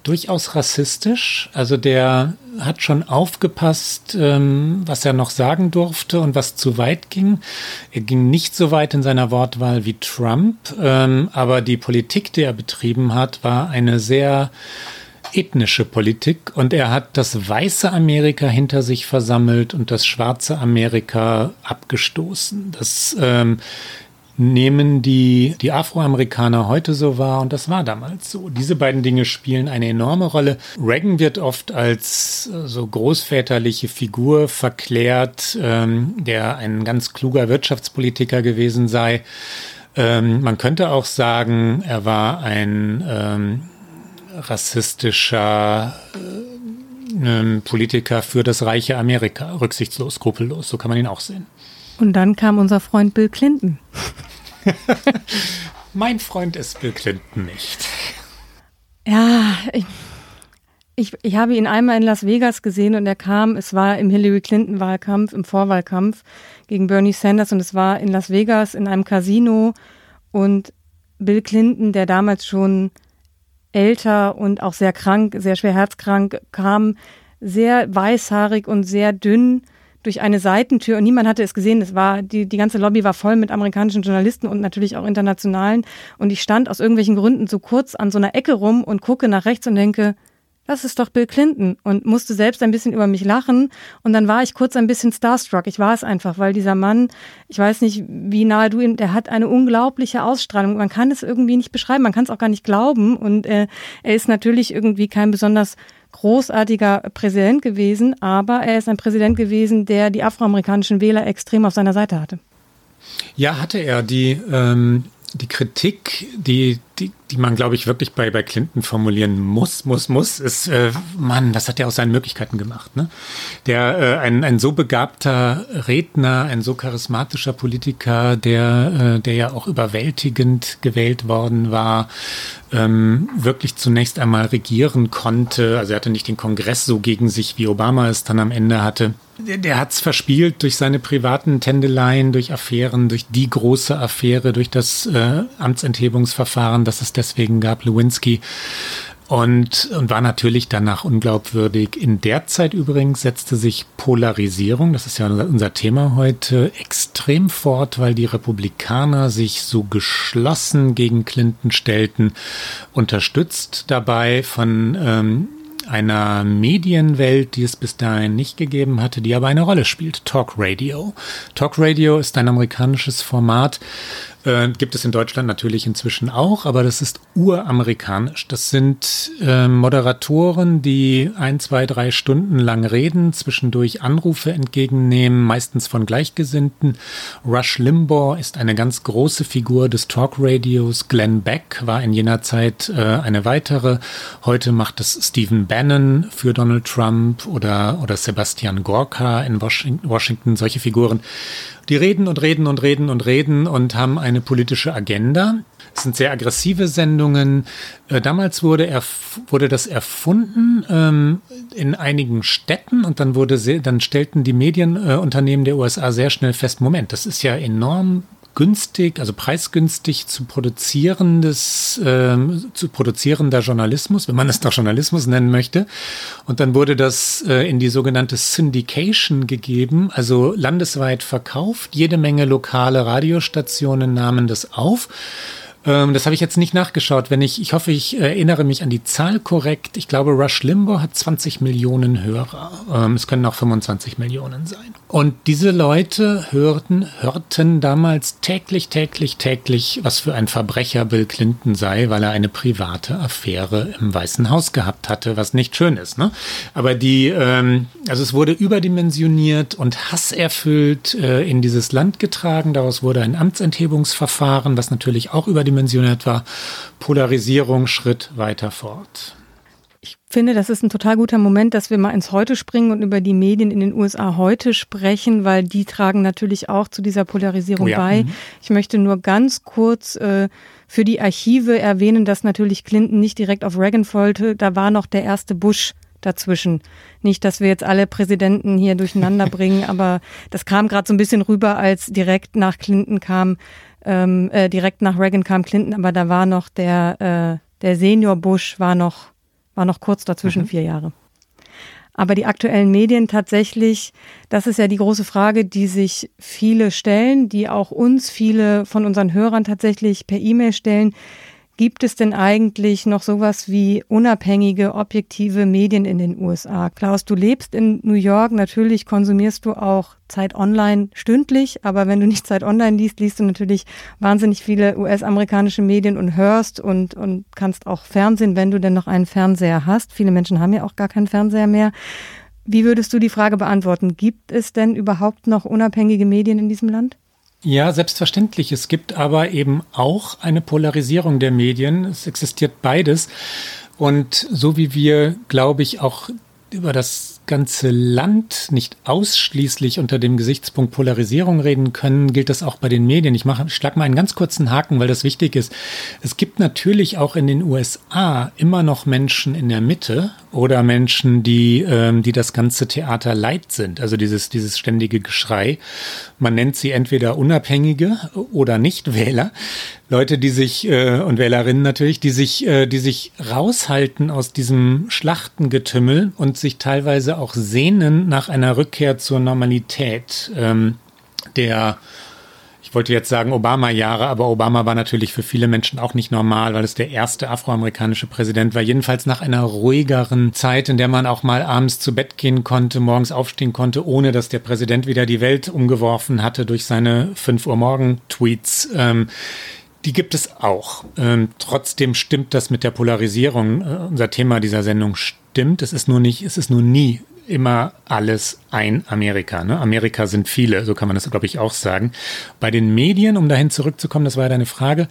durchaus rassistisch. Also der hat schon aufgepasst, ähm, was er noch sagen durfte und was zu weit ging. Er ging nicht so weit in seiner Wortwahl wie Trump, ähm, aber die Politik, die er betrieben hat, war eine sehr ethnische Politik und er hat das weiße Amerika hinter sich versammelt und das schwarze Amerika abgestoßen. Das ähm, nehmen die, die Afroamerikaner heute so wahr und das war damals so. Diese beiden Dinge spielen eine enorme Rolle. Reagan wird oft als äh, so großväterliche Figur verklärt, ähm, der ein ganz kluger Wirtschaftspolitiker gewesen sei. Ähm, man könnte auch sagen, er war ein ähm, rassistischer äh, Politiker für das reiche Amerika, rücksichtslos, skrupellos, so kann man ihn auch sehen. Und dann kam unser Freund Bill Clinton. mein Freund ist Bill Clinton nicht. Ja, ich, ich, ich habe ihn einmal in Las Vegas gesehen und er kam, es war im Hillary Clinton-Wahlkampf, im Vorwahlkampf gegen Bernie Sanders und es war in Las Vegas in einem Casino und Bill Clinton, der damals schon älter und auch sehr krank, sehr schwer herzkrank kam, sehr weißhaarig und sehr dünn durch eine Seitentür und niemand hatte es gesehen. Es war, die, die ganze Lobby war voll mit amerikanischen Journalisten und natürlich auch internationalen. Und ich stand aus irgendwelchen Gründen so kurz an so einer Ecke rum und gucke nach rechts und denke, das ist doch Bill Clinton und musste selbst ein bisschen über mich lachen. Und dann war ich kurz ein bisschen starstruck. Ich war es einfach, weil dieser Mann, ich weiß nicht, wie nahe du ihn, der hat eine unglaubliche Ausstrahlung. Man kann es irgendwie nicht beschreiben, man kann es auch gar nicht glauben. Und äh, er ist natürlich irgendwie kein besonders großartiger Präsident gewesen, aber er ist ein Präsident gewesen, der die afroamerikanischen Wähler extrem auf seiner Seite hatte. Ja, hatte er. Die, ähm, die Kritik, die, die, die man, glaube ich, wirklich bei, bei Clinton formulieren muss, muss, muss, ist, äh, Mann, das hat er aus seinen Möglichkeiten gemacht. Ne? Der, äh, ein, ein so begabter Redner, ein so charismatischer Politiker, der, äh, der ja auch überwältigend gewählt worden war, ähm, wirklich zunächst einmal regieren konnte. Also er hatte nicht den Kongress so gegen sich, wie Obama es dann am Ende hatte. Der, der hat es verspielt durch seine privaten Tändeleien, durch Affären, durch die große Affäre, durch das äh, Amtsenthebungsverfahren, das es deswegen gab, Lewinsky. Und, und war natürlich danach unglaubwürdig. In der Zeit übrigens setzte sich Polarisierung, das ist ja unser, unser Thema heute, extrem fort, weil die Republikaner sich so geschlossen gegen Clinton stellten, unterstützt dabei von ähm, einer Medienwelt, die es bis dahin nicht gegeben hatte, die aber eine Rolle spielt. Talk Radio. Talk Radio ist ein amerikanisches Format, äh, gibt es in Deutschland natürlich inzwischen auch, aber das ist uramerikanisch. Das sind äh, Moderatoren, die ein, zwei, drei Stunden lang reden, zwischendurch Anrufe entgegennehmen, meistens von Gleichgesinnten. Rush Limbaugh ist eine ganz große Figur des Talkradios. Glenn Beck war in jener Zeit äh, eine weitere. Heute macht es Stephen Bannon für Donald Trump oder, oder Sebastian Gorka in Washington, Washington solche Figuren. Die reden und reden und reden und reden und haben eine politische Agenda. Es sind sehr aggressive Sendungen. Äh, damals wurde, wurde das erfunden ähm, in einigen Städten und dann wurde dann stellten die Medienunternehmen äh, der USA sehr schnell fest, Moment, das ist ja enorm günstig, also preisgünstig zu produzierendes, äh, zu produzierender Journalismus, wenn man es doch Journalismus nennen möchte. Und dann wurde das äh, in die sogenannte Syndication gegeben, also landesweit verkauft. Jede Menge lokale Radiostationen nahmen das auf. Ähm, das habe ich jetzt nicht nachgeschaut. Wenn ich, ich hoffe, ich erinnere mich an die Zahl korrekt. Ich glaube, Rush Limbo hat 20 Millionen Hörer. Ähm, es können auch 25 Millionen sein. Und diese Leute hörten, hörten damals täglich, täglich, täglich, was für ein Verbrecher Bill Clinton sei, weil er eine private Affäre im Weißen Haus gehabt hatte, was nicht schön ist. Ne? Aber die, ähm, also es wurde überdimensioniert und hasserfüllt äh, in dieses Land getragen. Daraus wurde ein Amtsenthebungsverfahren, was natürlich auch überdimensioniert war. Polarisierung Schritt weiter fort. Ich finde, das ist ein total guter Moment, dass wir mal ins Heute springen und über die Medien in den USA heute sprechen, weil die tragen natürlich auch zu dieser Polarisierung oh ja. bei. Mhm. Ich möchte nur ganz kurz äh, für die Archive erwähnen, dass natürlich Clinton nicht direkt auf Reagan folgte. Da war noch der erste Bush dazwischen. Nicht, dass wir jetzt alle Präsidenten hier durcheinander bringen, aber das kam gerade so ein bisschen rüber, als direkt nach Clinton kam, ähm, äh, direkt nach Reagan kam Clinton, aber da war noch der, äh, der Senior Bush war noch war noch kurz dazwischen, mhm. vier Jahre. Aber die aktuellen Medien tatsächlich, das ist ja die große Frage, die sich viele stellen, die auch uns viele von unseren Hörern tatsächlich per E-Mail stellen. Gibt es denn eigentlich noch sowas wie unabhängige, objektive Medien in den USA? Klaus, du lebst in New York, natürlich konsumierst du auch Zeit Online stündlich, aber wenn du nicht Zeit Online liest, liest du natürlich wahnsinnig viele US-amerikanische Medien und hörst und, und kannst auch Fernsehen, wenn du denn noch einen Fernseher hast. Viele Menschen haben ja auch gar keinen Fernseher mehr. Wie würdest du die Frage beantworten? Gibt es denn überhaupt noch unabhängige Medien in diesem Land? Ja, selbstverständlich. Es gibt aber eben auch eine Polarisierung der Medien. Es existiert beides. Und so wie wir, glaube ich, auch über das ganze Land nicht ausschließlich unter dem Gesichtspunkt Polarisierung reden können, gilt das auch bei den Medien. Ich mache, schlag mal einen ganz kurzen Haken, weil das wichtig ist. Es gibt natürlich auch in den USA immer noch Menschen in der Mitte oder Menschen, die, ähm, die das ganze Theater leid sind. Also dieses, dieses ständige Geschrei. Man nennt sie entweder Unabhängige oder Nichtwähler. Leute, die sich äh, und Wählerinnen natürlich, die sich, äh, die sich raushalten aus diesem Schlachtengetümmel und sich teilweise auch sehnen nach einer Rückkehr zur Normalität. Ähm, der ich wollte jetzt sagen Obama-Jahre, aber Obama war natürlich für viele Menschen auch nicht normal, weil es der erste afroamerikanische Präsident war. Jedenfalls nach einer ruhigeren Zeit, in der man auch mal abends zu Bett gehen konnte, morgens aufstehen konnte, ohne dass der Präsident wieder die Welt umgeworfen hatte durch seine 5 Uhr morgen Tweets. Ähm, die gibt es auch. Ähm, trotzdem stimmt das mit der Polarisierung. Äh, unser Thema dieser Sendung stimmt. Es ist nur nicht, es ist nur nie immer alles ein Amerika. Ne? Amerika sind viele, so kann man das, glaube ich, auch sagen. Bei den Medien, um dahin zurückzukommen, das war ja deine Frage,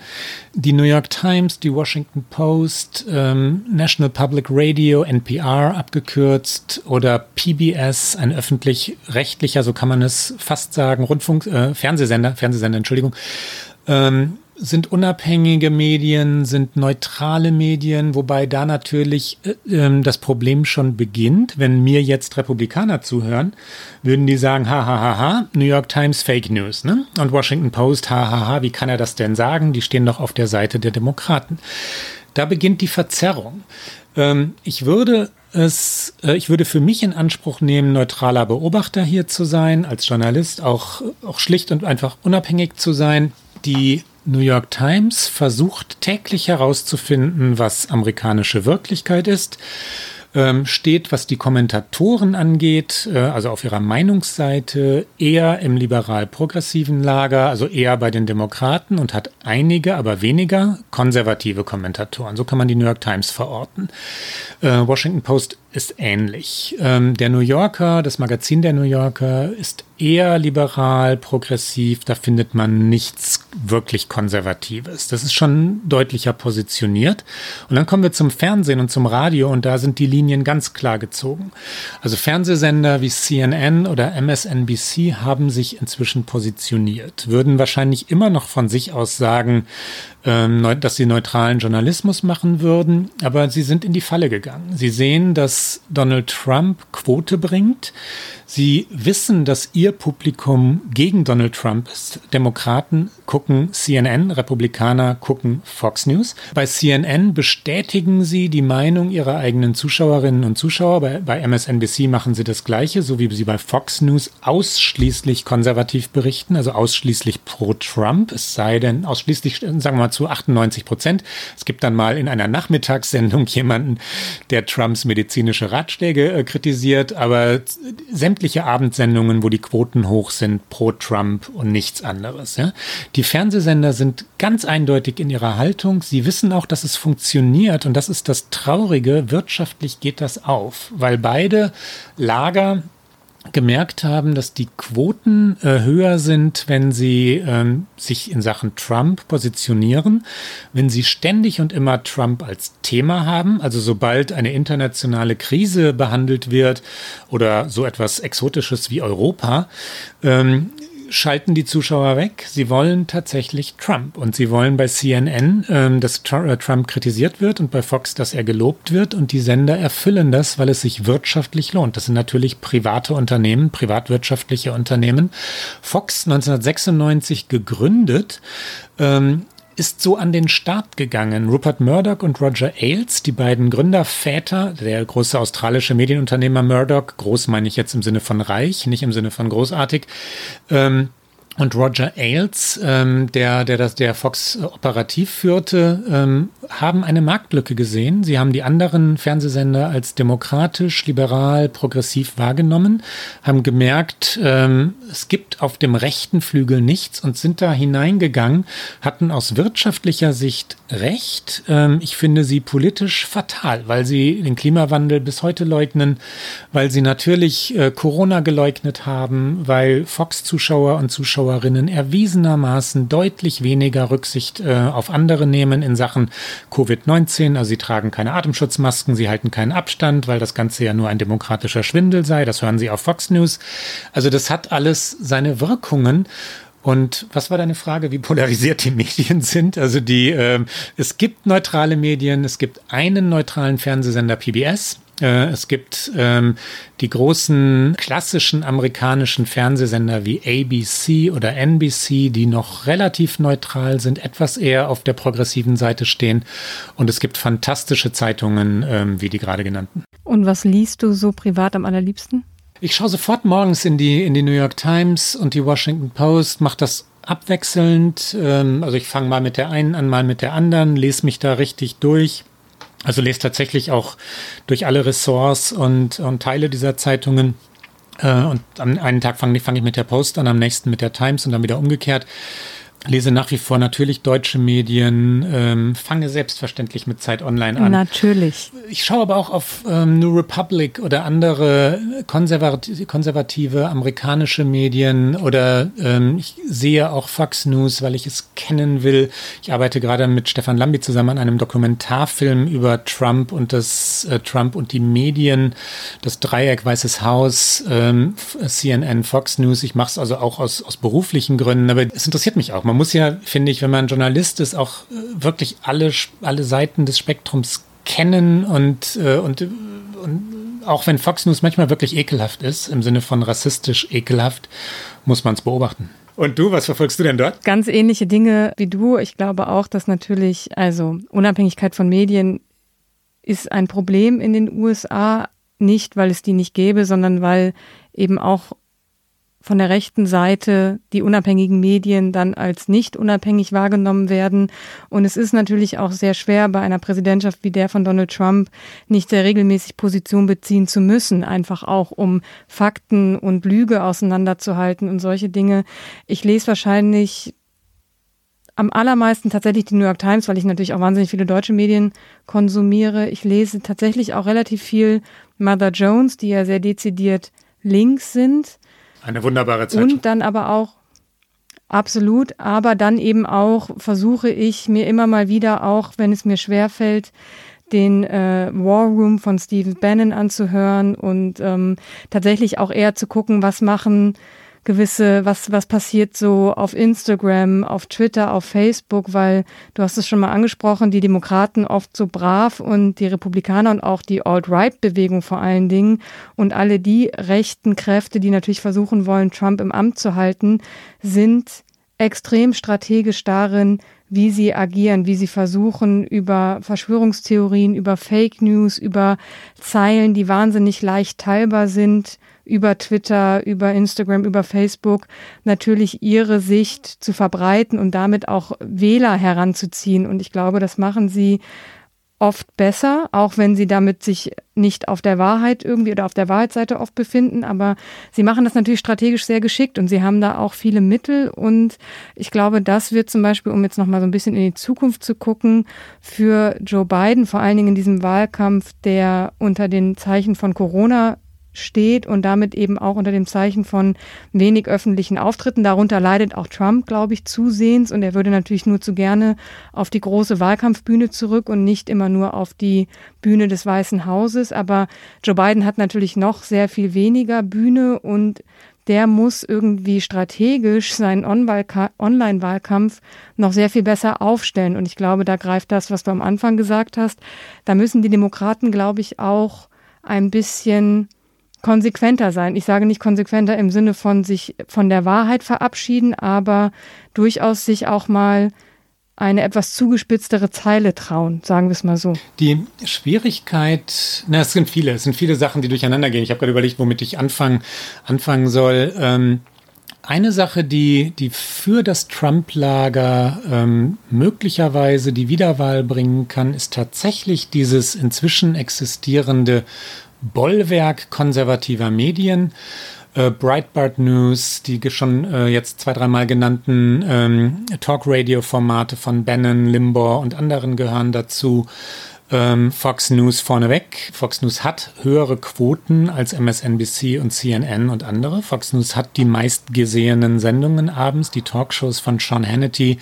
die New York Times, die Washington Post, ähm, National Public Radio, NPR abgekürzt oder PBS, ein öffentlich-rechtlicher, so kann man es fast sagen, Rundfunk, äh, Fernsehsender, Fernsehsender, Entschuldigung, ähm, sind unabhängige Medien, sind neutrale Medien, wobei da natürlich äh, ähm, das Problem schon beginnt. Wenn mir jetzt Republikaner zuhören, würden die sagen, ha, ha, ha, ha, New York Times Fake News, ne? Und Washington Post, ha, ha, ha, wie kann er das denn sagen? Die stehen doch auf der Seite der Demokraten. Da beginnt die Verzerrung. Ähm, ich würde es, äh, ich würde für mich in Anspruch nehmen, neutraler Beobachter hier zu sein, als Journalist auch, auch schlicht und einfach unabhängig zu sein. Die New York Times versucht täglich herauszufinden, was amerikanische Wirklichkeit ist, ähm, steht, was die Kommentatoren angeht, äh, also auf ihrer Meinungsseite, eher im liberal-progressiven Lager, also eher bei den Demokraten und hat einige, aber weniger konservative Kommentatoren. So kann man die New York Times verorten. Äh, Washington Post ist ähnlich. Ähm, der New Yorker, das Magazin der New Yorker ist eher liberal, progressiv, da findet man nichts wirklich Konservatives. Das ist schon deutlicher positioniert. Und dann kommen wir zum Fernsehen und zum Radio und da sind die Linien ganz klar gezogen. Also Fernsehsender wie CNN oder MSNBC haben sich inzwischen positioniert, würden wahrscheinlich immer noch von sich aus sagen, dass sie neutralen Journalismus machen würden, aber sie sind in die Falle gegangen. Sie sehen, dass Donald Trump Quote bringt. Sie wissen, dass ihr Publikum gegen Donald Trump ist. Demokraten gucken CNN, Republikaner gucken Fox News. Bei CNN bestätigen sie die Meinung ihrer eigenen Zuschauerinnen und Zuschauer. Bei, bei MSNBC machen sie das Gleiche, so wie sie bei Fox News ausschließlich konservativ berichten, also ausschließlich pro Trump. Es sei denn ausschließlich, sagen wir mal, zu 98 Prozent. Es gibt dann mal in einer Nachmittagssendung jemanden, der Trumps medizinische Ratschläge äh, kritisiert, aber Abendsendungen, wo die Quoten hoch sind, pro Trump und nichts anderes. Ja? Die Fernsehsender sind ganz eindeutig in ihrer Haltung. Sie wissen auch, dass es funktioniert und das ist das Traurige. Wirtschaftlich geht das auf, weil beide Lager gemerkt haben, dass die Quoten äh, höher sind, wenn sie ähm, sich in Sachen Trump positionieren, wenn sie ständig und immer Trump als Thema haben, also sobald eine internationale Krise behandelt wird oder so etwas Exotisches wie Europa, ähm, schalten die Zuschauer weg. Sie wollen tatsächlich Trump und sie wollen bei CNN, ähm, dass äh, Trump kritisiert wird und bei Fox, dass er gelobt wird und die Sender erfüllen das, weil es sich wirtschaftlich lohnt. Das sind natürlich private Unternehmen, privatwirtschaftliche Unternehmen. Fox 1996 gegründet. Ähm, ist so an den Start gegangen. Rupert Murdoch und Roger Ailes, die beiden Gründerväter, der große australische Medienunternehmer Murdoch, groß meine ich jetzt im Sinne von reich, nicht im Sinne von großartig, ähm, und Roger Ailes, ähm, der, der das, der Fox operativ führte, ähm, haben eine Marktlücke gesehen. Sie haben die anderen Fernsehsender als demokratisch, liberal, progressiv wahrgenommen, haben gemerkt, ähm, es gibt auf dem rechten Flügel nichts und sind da hineingegangen, hatten aus wirtschaftlicher Sicht recht. Ähm, ich finde sie politisch fatal, weil sie den Klimawandel bis heute leugnen, weil sie natürlich äh, Corona geleugnet haben, weil Fox-Zuschauer und Zuschauer Zuschauerinnen erwiesenermaßen deutlich weniger Rücksicht äh, auf andere nehmen in Sachen Covid-19. Also sie tragen keine Atemschutzmasken, sie halten keinen Abstand, weil das Ganze ja nur ein demokratischer Schwindel sei. Das hören sie auf Fox News. Also das hat alles seine Wirkungen. Und was war deine Frage, wie polarisiert die Medien sind? Also die, äh, es gibt neutrale Medien, es gibt einen neutralen Fernsehsender PBS, äh, es gibt ähm, die großen klassischen amerikanischen Fernsehsender wie ABC oder NBC, die noch relativ neutral sind, etwas eher auf der progressiven Seite stehen. Und es gibt fantastische Zeitungen, ähm, wie die gerade genannten. Und was liest du so privat am allerliebsten? Ich schaue sofort morgens in die, in die New York Times und die Washington Post, mache das abwechselnd. Ähm, also ich fange mal mit der einen an, mal mit der anderen, lese mich da richtig durch. Also lese tatsächlich auch durch alle Ressorts und, und Teile dieser Zeitungen. Äh, und am einen Tag fange fang ich mit der Post an, am nächsten mit der Times und dann wieder umgekehrt lese nach wie vor natürlich deutsche Medien, ähm, fange selbstverständlich mit Zeit Online an. Natürlich. Ich schaue aber auch auf ähm, New Republic oder andere konservative, konservative amerikanische Medien oder ähm, ich sehe auch Fox News, weil ich es kennen will. Ich arbeite gerade mit Stefan Lambi zusammen an einem Dokumentarfilm über Trump und das äh, Trump und die Medien, das Dreieck Weißes Haus, ähm, CNN, Fox News. Ich mache es also auch aus, aus beruflichen Gründen, aber es interessiert mich auch man muss ja, finde ich, wenn man Journalist ist, auch äh, wirklich alle, alle Seiten des Spektrums kennen und, äh, und, und auch wenn Fox News manchmal wirklich ekelhaft ist, im Sinne von rassistisch ekelhaft, muss man es beobachten. Und du, was verfolgst du denn dort? Ganz ähnliche Dinge wie du. Ich glaube auch, dass natürlich, also Unabhängigkeit von Medien ist ein Problem in den USA, nicht weil es die nicht gäbe, sondern weil eben auch von der rechten Seite die unabhängigen Medien dann als nicht unabhängig wahrgenommen werden. Und es ist natürlich auch sehr schwer, bei einer Präsidentschaft wie der von Donald Trump nicht sehr regelmäßig Position beziehen zu müssen, einfach auch um Fakten und Lüge auseinanderzuhalten und solche Dinge. Ich lese wahrscheinlich am allermeisten tatsächlich die New York Times, weil ich natürlich auch wahnsinnig viele deutsche Medien konsumiere. Ich lese tatsächlich auch relativ viel Mother Jones, die ja sehr dezidiert links sind eine wunderbare Zeit. Und dann aber auch, absolut, aber dann eben auch versuche ich mir immer mal wieder, auch wenn es mir schwerfällt, den äh, War Room von Steve Bannon anzuhören und ähm, tatsächlich auch eher zu gucken, was machen gewisse, was, was passiert so auf Instagram, auf Twitter, auf Facebook, weil du hast es schon mal angesprochen, die Demokraten oft so brav und die Republikaner und auch die Alt-Right-Bewegung vor allen Dingen und alle die rechten Kräfte, die natürlich versuchen wollen, Trump im Amt zu halten, sind extrem strategisch darin, wie sie agieren, wie sie versuchen, über Verschwörungstheorien, über Fake News, über Zeilen, die wahnsinnig leicht teilbar sind, über Twitter, über Instagram, über Facebook natürlich ihre Sicht zu verbreiten und damit auch Wähler heranzuziehen. Und ich glaube, das machen sie oft besser, auch wenn sie damit sich nicht auf der Wahrheit irgendwie oder auf der Wahrheitsseite oft befinden. Aber sie machen das natürlich strategisch sehr geschickt und sie haben da auch viele Mittel. Und ich glaube, das wird zum Beispiel, um jetzt nochmal so ein bisschen in die Zukunft zu gucken, für Joe Biden, vor allen Dingen in diesem Wahlkampf, der unter den Zeichen von Corona steht und damit eben auch unter dem Zeichen von wenig öffentlichen Auftritten. Darunter leidet auch Trump, glaube ich, zusehends und er würde natürlich nur zu gerne auf die große Wahlkampfbühne zurück und nicht immer nur auf die Bühne des Weißen Hauses. Aber Joe Biden hat natürlich noch sehr viel weniger Bühne und der muss irgendwie strategisch seinen Online-Wahlkampf noch sehr viel besser aufstellen. Und ich glaube, da greift das, was du am Anfang gesagt hast. Da müssen die Demokraten, glaube ich, auch ein bisschen konsequenter sein. Ich sage nicht konsequenter im Sinne von sich von der Wahrheit verabschieden, aber durchaus sich auch mal eine etwas zugespitztere Zeile trauen, sagen wir es mal so. Die Schwierigkeit, na, es sind viele, es sind viele Sachen, die durcheinander gehen. Ich habe gerade überlegt, womit ich anfangen, anfangen soll. Ähm, eine Sache, die, die für das Trump-Lager ähm, möglicherweise die Wiederwahl bringen kann, ist tatsächlich dieses inzwischen existierende Bollwerk konservativer Medien. Äh, Breitbart News, die schon äh, jetzt zwei, dreimal genannten ähm, Talk-Radio-Formate von Bannon, Limbaugh und anderen gehören dazu. Ähm, Fox News vorneweg. Fox News hat höhere Quoten als MSNBC und CNN und andere. Fox News hat die meistgesehenen Sendungen abends. Die Talkshows von Sean Hannity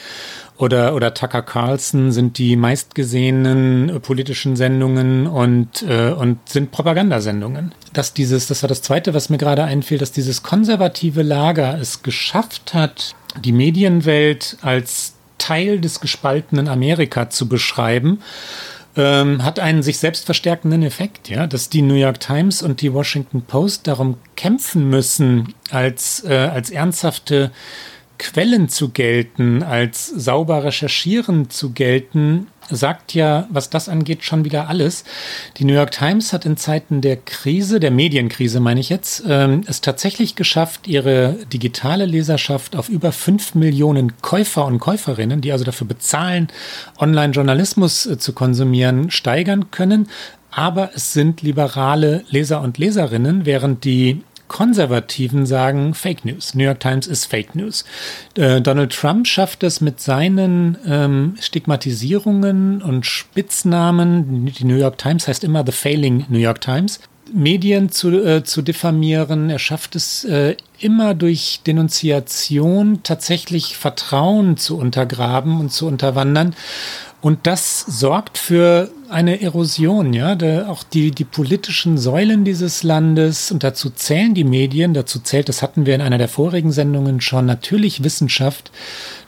oder, oder Tucker Carlson sind die meistgesehenen äh, politischen Sendungen und, äh, und sind Propagandasendungen. Dass dieses, das war das zweite, was mir gerade einfiel, dass dieses konservative Lager es geschafft hat, die Medienwelt als Teil des gespaltenen Amerika zu beschreiben ähm, hat einen sich selbst verstärkenden Effekt, ja, dass die New York Times und die Washington Post darum kämpfen müssen, als, äh, als ernsthafte Quellen zu gelten, als sauber recherchieren zu gelten, sagt ja, was das angeht, schon wieder alles. Die New York Times hat in Zeiten der Krise, der Medienkrise meine ich jetzt, ähm, es tatsächlich geschafft, ihre digitale Leserschaft auf über fünf Millionen Käufer und Käuferinnen, die also dafür bezahlen, Online-Journalismus äh, zu konsumieren, steigern können. Aber es sind liberale Leser und Leserinnen, während die Konservativen sagen Fake News. New York Times ist Fake News. Äh, Donald Trump schafft es mit seinen ähm, Stigmatisierungen und Spitznamen. Die New York Times heißt immer The Failing New York Times. Medien zu, äh, zu diffamieren. Er schafft es äh, immer durch Denunziation tatsächlich Vertrauen zu untergraben und zu unterwandern. Und das sorgt für eine Erosion, ja, der, auch die, die politischen Säulen dieses Landes und dazu zählen die Medien, dazu zählt, das hatten wir in einer der vorigen Sendungen schon, natürlich Wissenschaft,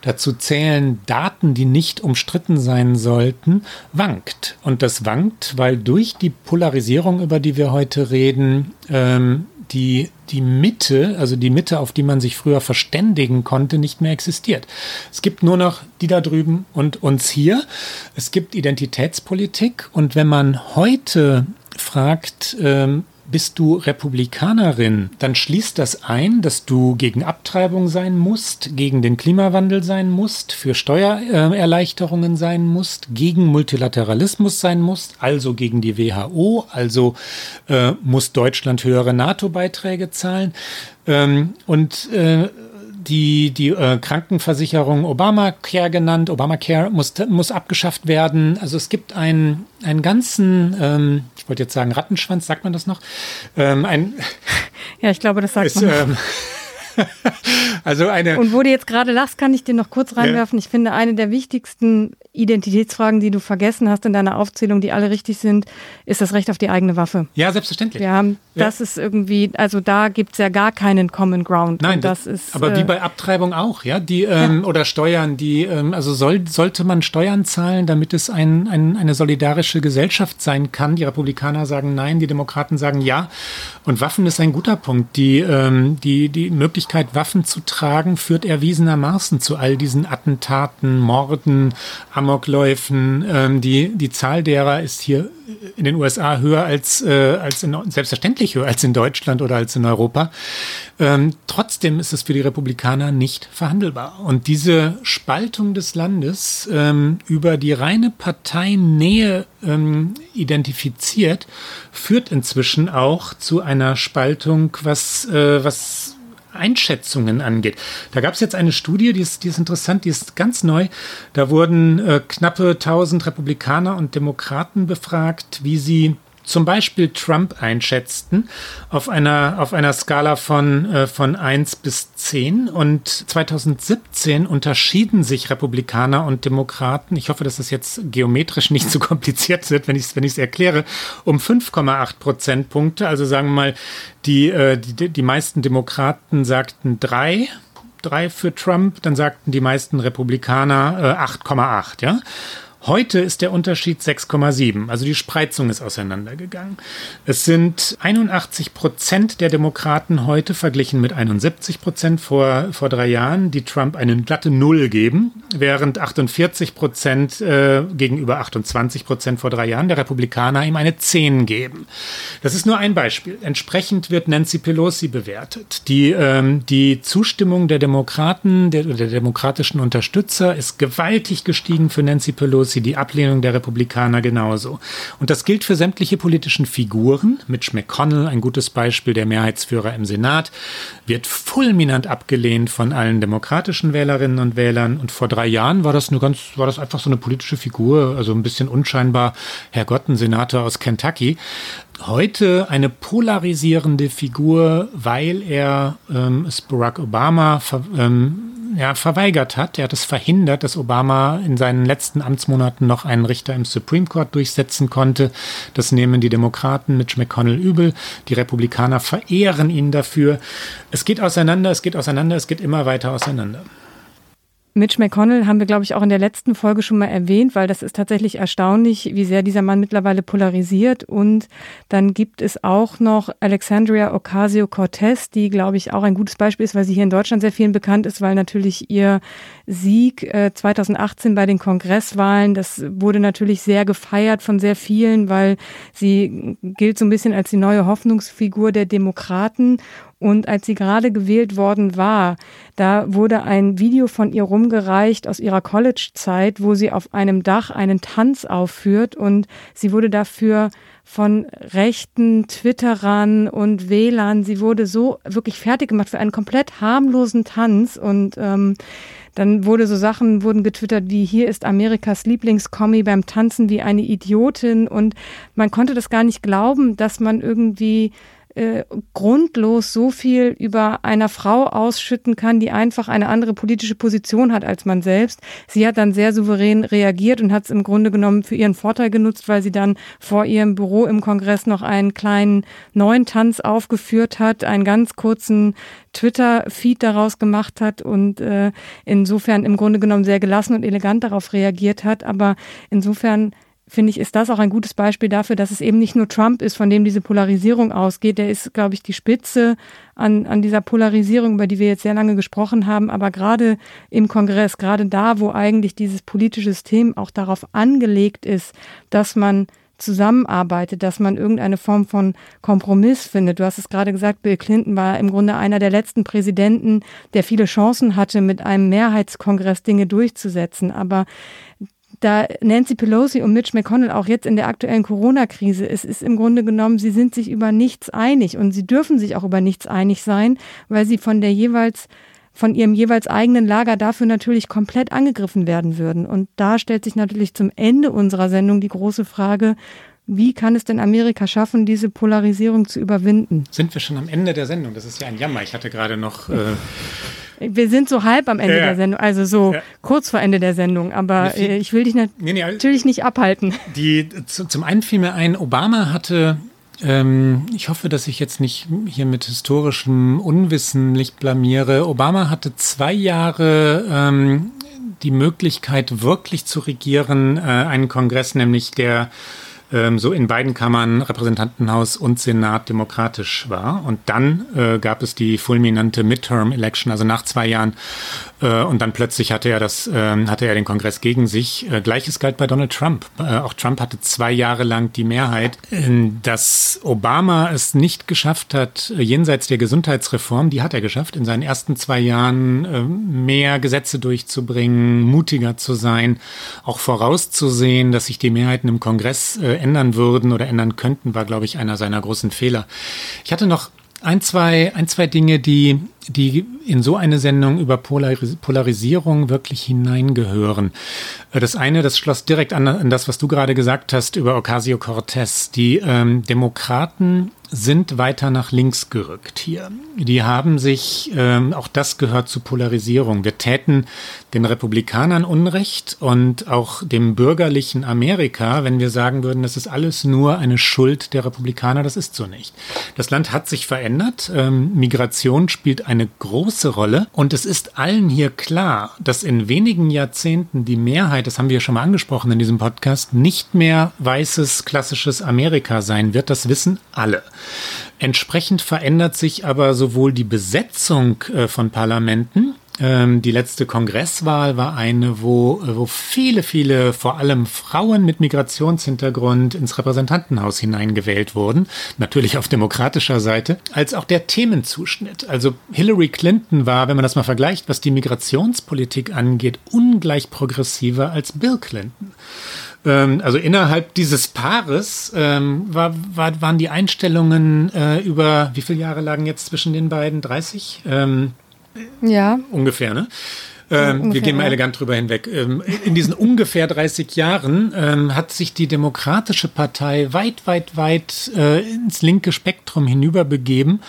dazu zählen Daten, die nicht umstritten sein sollten, wankt. Und das wankt, weil durch die Polarisierung, über die wir heute reden, ähm, die, die Mitte, also die Mitte, auf die man sich früher verständigen konnte, nicht mehr existiert. Es gibt nur noch die da drüben und uns hier. Es gibt Identitätspolitik und wenn man heute fragt, ähm, bist du Republikanerin, dann schließt das ein, dass du gegen Abtreibung sein musst, gegen den Klimawandel sein musst, für Steuererleichterungen sein musst, gegen Multilateralismus sein musst, also gegen die WHO, also äh, muss Deutschland höhere NATO-Beiträge zahlen. Ähm, und äh, die, die äh, Krankenversicherung Obamacare genannt. Obamacare muss, muss abgeschafft werden. Also es gibt einen, einen ganzen, ähm, ich wollte jetzt sagen Rattenschwanz, sagt man das noch? Ähm, ein, ja, ich glaube, das sagt ist, man. Ähm, also eine. Und wo du jetzt gerade lachst, kann ich dir noch kurz reinwerfen. Ja. Ich finde, eine der wichtigsten Identitätsfragen, die du vergessen hast in deiner Aufzählung, die alle richtig sind, ist das Recht auf die eigene Waffe. Ja, selbstverständlich. Wir haben, ja. das ist irgendwie, also da gibt es ja gar keinen Common Ground. Nein, das, das, ist. Aber äh, wie bei Abtreibung auch, ja, die ähm, ja. oder Steuern, die, ähm, also soll, sollte man Steuern zahlen, damit es ein, ein, eine solidarische Gesellschaft sein kann. Die Republikaner sagen nein, die Demokraten sagen ja. Und Waffen ist ein guter Punkt. Die, ähm, die, die Möglichkeit, Waffen zu tragen, führt erwiesenermaßen zu all diesen Attentaten, Morden, Amokläufen. Ähm, die, die Zahl derer ist hier in den USA höher als, äh, als in, selbstverständlich höher als in Deutschland oder als in Europa. Ähm, trotzdem ist es für die Republikaner nicht verhandelbar. Und diese Spaltung des Landes ähm, über die reine Parteinähe ähm, identifiziert, führt inzwischen auch zu einer Spaltung, was, äh, was Einschätzungen angeht. Da gab es jetzt eine Studie, die ist, die ist interessant, die ist ganz neu. Da wurden äh, knappe 1000 Republikaner und Demokraten befragt, wie sie zum Beispiel Trump einschätzten auf einer, auf einer Skala von, äh, von 1 bis 10. Und 2017 unterschieden sich Republikaner und Demokraten, ich hoffe, dass das jetzt geometrisch nicht zu so kompliziert wird, wenn ich es wenn erkläre, um 5,8 Prozentpunkte. Also sagen wir mal, die, äh, die, die meisten Demokraten sagten 3 drei für Trump, dann sagten die meisten Republikaner äh, 8,8, ja. Heute ist der Unterschied 6,7, also die Spreizung ist auseinandergegangen. Es sind 81 Prozent der Demokraten heute verglichen mit 71 Prozent vor, vor drei Jahren, die Trump eine glatte Null geben, während 48 Prozent äh, gegenüber 28 Prozent vor drei Jahren der Republikaner ihm eine 10 geben. Das ist nur ein Beispiel. Entsprechend wird Nancy Pelosi bewertet. Die, ähm, die Zustimmung der Demokraten, der, der demokratischen Unterstützer ist gewaltig gestiegen für Nancy Pelosi. Pelosi, die Ablehnung der Republikaner genauso. Und das gilt für sämtliche politischen Figuren. Mitch McConnell, ein gutes Beispiel, der Mehrheitsführer im Senat, wird fulminant abgelehnt von allen demokratischen Wählerinnen und Wählern. Und vor drei Jahren war das eine ganz, war das einfach so eine politische Figur, also ein bisschen unscheinbar. Herr Gott, ein Senator aus Kentucky heute eine polarisierende Figur, weil er ähm, es Barack Obama ähm, ja, verweigert hat. Er hat es verhindert, dass Obama in seinen letzten Amtsmonaten noch einen Richter im Supreme Court durchsetzen konnte. Das nehmen die Demokraten Mitch McConnell übel. Die Republikaner verehren ihn dafür. Es geht auseinander, es geht auseinander, es geht immer weiter auseinander. Mitch McConnell haben wir, glaube ich, auch in der letzten Folge schon mal erwähnt, weil das ist tatsächlich erstaunlich, wie sehr dieser Mann mittlerweile polarisiert. Und dann gibt es auch noch Alexandria Ocasio-Cortez, die, glaube ich, auch ein gutes Beispiel ist, weil sie hier in Deutschland sehr vielen bekannt ist, weil natürlich ihr Sieg äh, 2018 bei den Kongresswahlen, das wurde natürlich sehr gefeiert von sehr vielen, weil sie gilt so ein bisschen als die neue Hoffnungsfigur der Demokraten. Und als sie gerade gewählt worden war, da wurde ein Video von ihr rumgereicht aus ihrer College-Zeit, wo sie auf einem Dach einen Tanz aufführt. Und sie wurde dafür von rechten Twitterern und Wählern, sie wurde so wirklich fertig gemacht für einen komplett harmlosen Tanz. Und ähm, dann wurde so Sachen wurden getwittert wie hier ist Amerikas Lieblingskommi beim Tanzen wie eine Idiotin. Und man konnte das gar nicht glauben, dass man irgendwie äh, grundlos so viel über einer Frau ausschütten kann, die einfach eine andere politische Position hat als man selbst. Sie hat dann sehr souverän reagiert und hat es im Grunde genommen für ihren Vorteil genutzt, weil sie dann vor ihrem Büro im Kongress noch einen kleinen neuen Tanz aufgeführt hat, einen ganz kurzen Twitter-Feed daraus gemacht hat und äh, insofern im Grunde genommen sehr gelassen und elegant darauf reagiert hat. Aber insofern finde ich, ist das auch ein gutes Beispiel dafür, dass es eben nicht nur Trump ist, von dem diese Polarisierung ausgeht. Der ist, glaube ich, die Spitze an, an dieser Polarisierung, über die wir jetzt sehr lange gesprochen haben. Aber gerade im Kongress, gerade da, wo eigentlich dieses politische System auch darauf angelegt ist, dass man zusammenarbeitet, dass man irgendeine Form von Kompromiss findet. Du hast es gerade gesagt, Bill Clinton war im Grunde einer der letzten Präsidenten, der viele Chancen hatte, mit einem Mehrheitskongress Dinge durchzusetzen. Aber da Nancy Pelosi und Mitch McConnell auch jetzt in der aktuellen Corona-Krise, es ist im Grunde genommen, sie sind sich über nichts einig und sie dürfen sich auch über nichts einig sein, weil sie von der jeweils von ihrem jeweils eigenen Lager dafür natürlich komplett angegriffen werden würden. Und da stellt sich natürlich zum Ende unserer Sendung die große Frage, wie kann es denn Amerika schaffen, diese Polarisierung zu überwinden? Sind wir schon am Ende der Sendung? Das ist ja ein Jammer. Ich hatte gerade noch äh, Wir sind so halb am Ende Ja. der Sendung, also so Ja. kurz vor Ende der Sendung, aber fiel- äh, ich will dich nat Nee, nee, natürlich nicht abhalten. Die, zu, zum einen fiel mir ein, Obama hatte, ähm, ich hoffe, dass ich jetzt nicht hier mit historischem Unwissen nicht blamiere, Obama hatte zwei Jahre ähm, die Möglichkeit, wirklich zu regieren, äh, einen Kongress, nämlich der ähm, so in beiden Kammern, Repräsentantenhaus und Senat, demokratisch war. Und dann äh, gab es die fulminante Midterm-Election, also nach zwei Jahren. Äh, und dann plötzlich hatte er das, ähm, hatte er den Kongress gegen sich. Äh, Gleiches galt bei Donald Trump. Äh, auch Trump hatte zwei Jahre lang die Mehrheit. Äh, Dass Obama es nicht geschafft hat, äh, jenseits der Gesundheitsreform, die hat er geschafft, in seinen ersten zwei Jahren äh, mehr Gesetze durchzubringen, mutiger zu sein, auch vorauszusehen, dass sich die Mehrheiten im Kongress äh, ändern würden oder ändern könnten, war, glaube ich, einer seiner großen Fehler. Ich hatte noch ein, zwei, ein, zwei Dinge, die, die in so eine Sendung über Polaris Polarisierung wirklich hineingehören. Äh, Das eine, das schloss direkt an, an das, was du gerade gesagt hast über Ocasio-Cortez. Die ähm, Demokraten sind weiter nach links gerückt hier. Die haben sich, ähm, auch das gehört zu Polarisierung. Wir täten den Republikanern Unrecht und auch dem bürgerlichen Amerika, wenn wir sagen würden, das ist alles nur eine Schuld der Republikaner. Das ist so nicht. Das Land hat sich verändert. Ähm, Migration spielt eine große Rolle. Und es ist allen hier klar, dass in wenigen Jahrzehnten die Mehrheit, das haben wir schon mal angesprochen in diesem Podcast, nicht mehr weißes, klassisches Amerika sein wird. Das wissen alle. Entsprechend verändert sich aber sowohl die Besetzung äh, von Parlamenten, die letzte Kongresswahl war eine, wo, wo viele, viele, vor allem Frauen mit Migrationshintergrund ins Repräsentantenhaus hineingewählt wurden. Natürlich auf demokratischer Seite, als auch der Themenzuschnitt. Also Hillary Clinton war, wenn man das mal vergleicht, was die Migrationspolitik angeht, ungleich progressiver als Bill Clinton. Ähm, also innerhalb dieses Paares ähm, war, war, waren die Einstellungen äh, über, wie viele Jahre lagen jetzt zwischen den beiden? 30? Ähm, Ja, ungefähr, ne? Ähm, wir ungefähr, gehen mal elegant drüber hinweg. Ähm, in diesen ungefähr 30 Jahren ähm, hat sich die Demokratische Partei weit, weit, weit äh, ins linke Spektrum hinüberbegeben,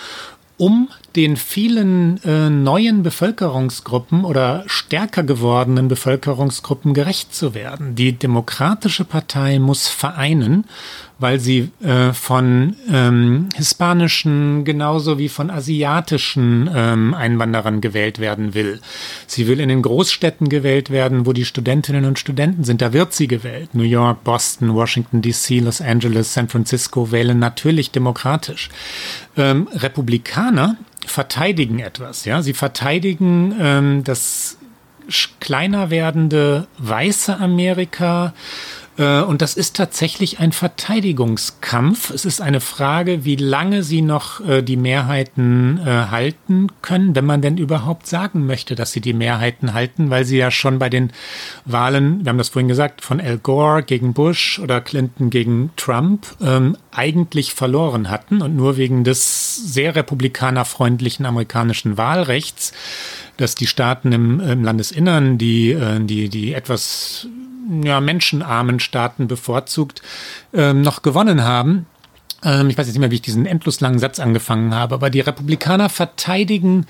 um den vielen äh, neuen Bevölkerungsgruppen oder stärker gewordenen Bevölkerungsgruppen gerecht zu werden. Die Demokratische Partei muss vereinen, weil sie äh, von ähm, hispanischen genauso wie von asiatischen ähm, Einwanderern gewählt werden will. Sie will in den Großstädten gewählt werden, wo die Studentinnen und Studenten sind. Da wird sie gewählt. New York, Boston, Washington DC, Los Angeles, San Francisco wählen natürlich demokratisch. Ähm, Republikaner verteidigen etwas. Ja, sie verteidigen ähm, das kleiner werdende weiße Amerika. Äh, Und das ist tatsächlich ein Verteidigungskampf. Es ist eine Frage, wie lange sie noch äh, die Mehrheiten äh, halten können, wenn man denn überhaupt sagen möchte, dass sie die Mehrheiten halten, weil sie ja schon bei den Wahlen, wir haben das vorhin gesagt, von Al Gore gegen Bush oder Clinton gegen Trump ähm, eigentlich verloren hatten und nur wegen des sehr republikanerfreundlichen amerikanischen Wahlrechts, dass die Staaten im, im Landesinnern, die, die, die etwas ja, menschenarmen Staaten bevorzugt, ähm, noch gewonnen haben. Ähm, ich weiß jetzt nicht mehr, wie ich diesen endlos langen Satz angefangen habe, aber die Republikaner verteidigen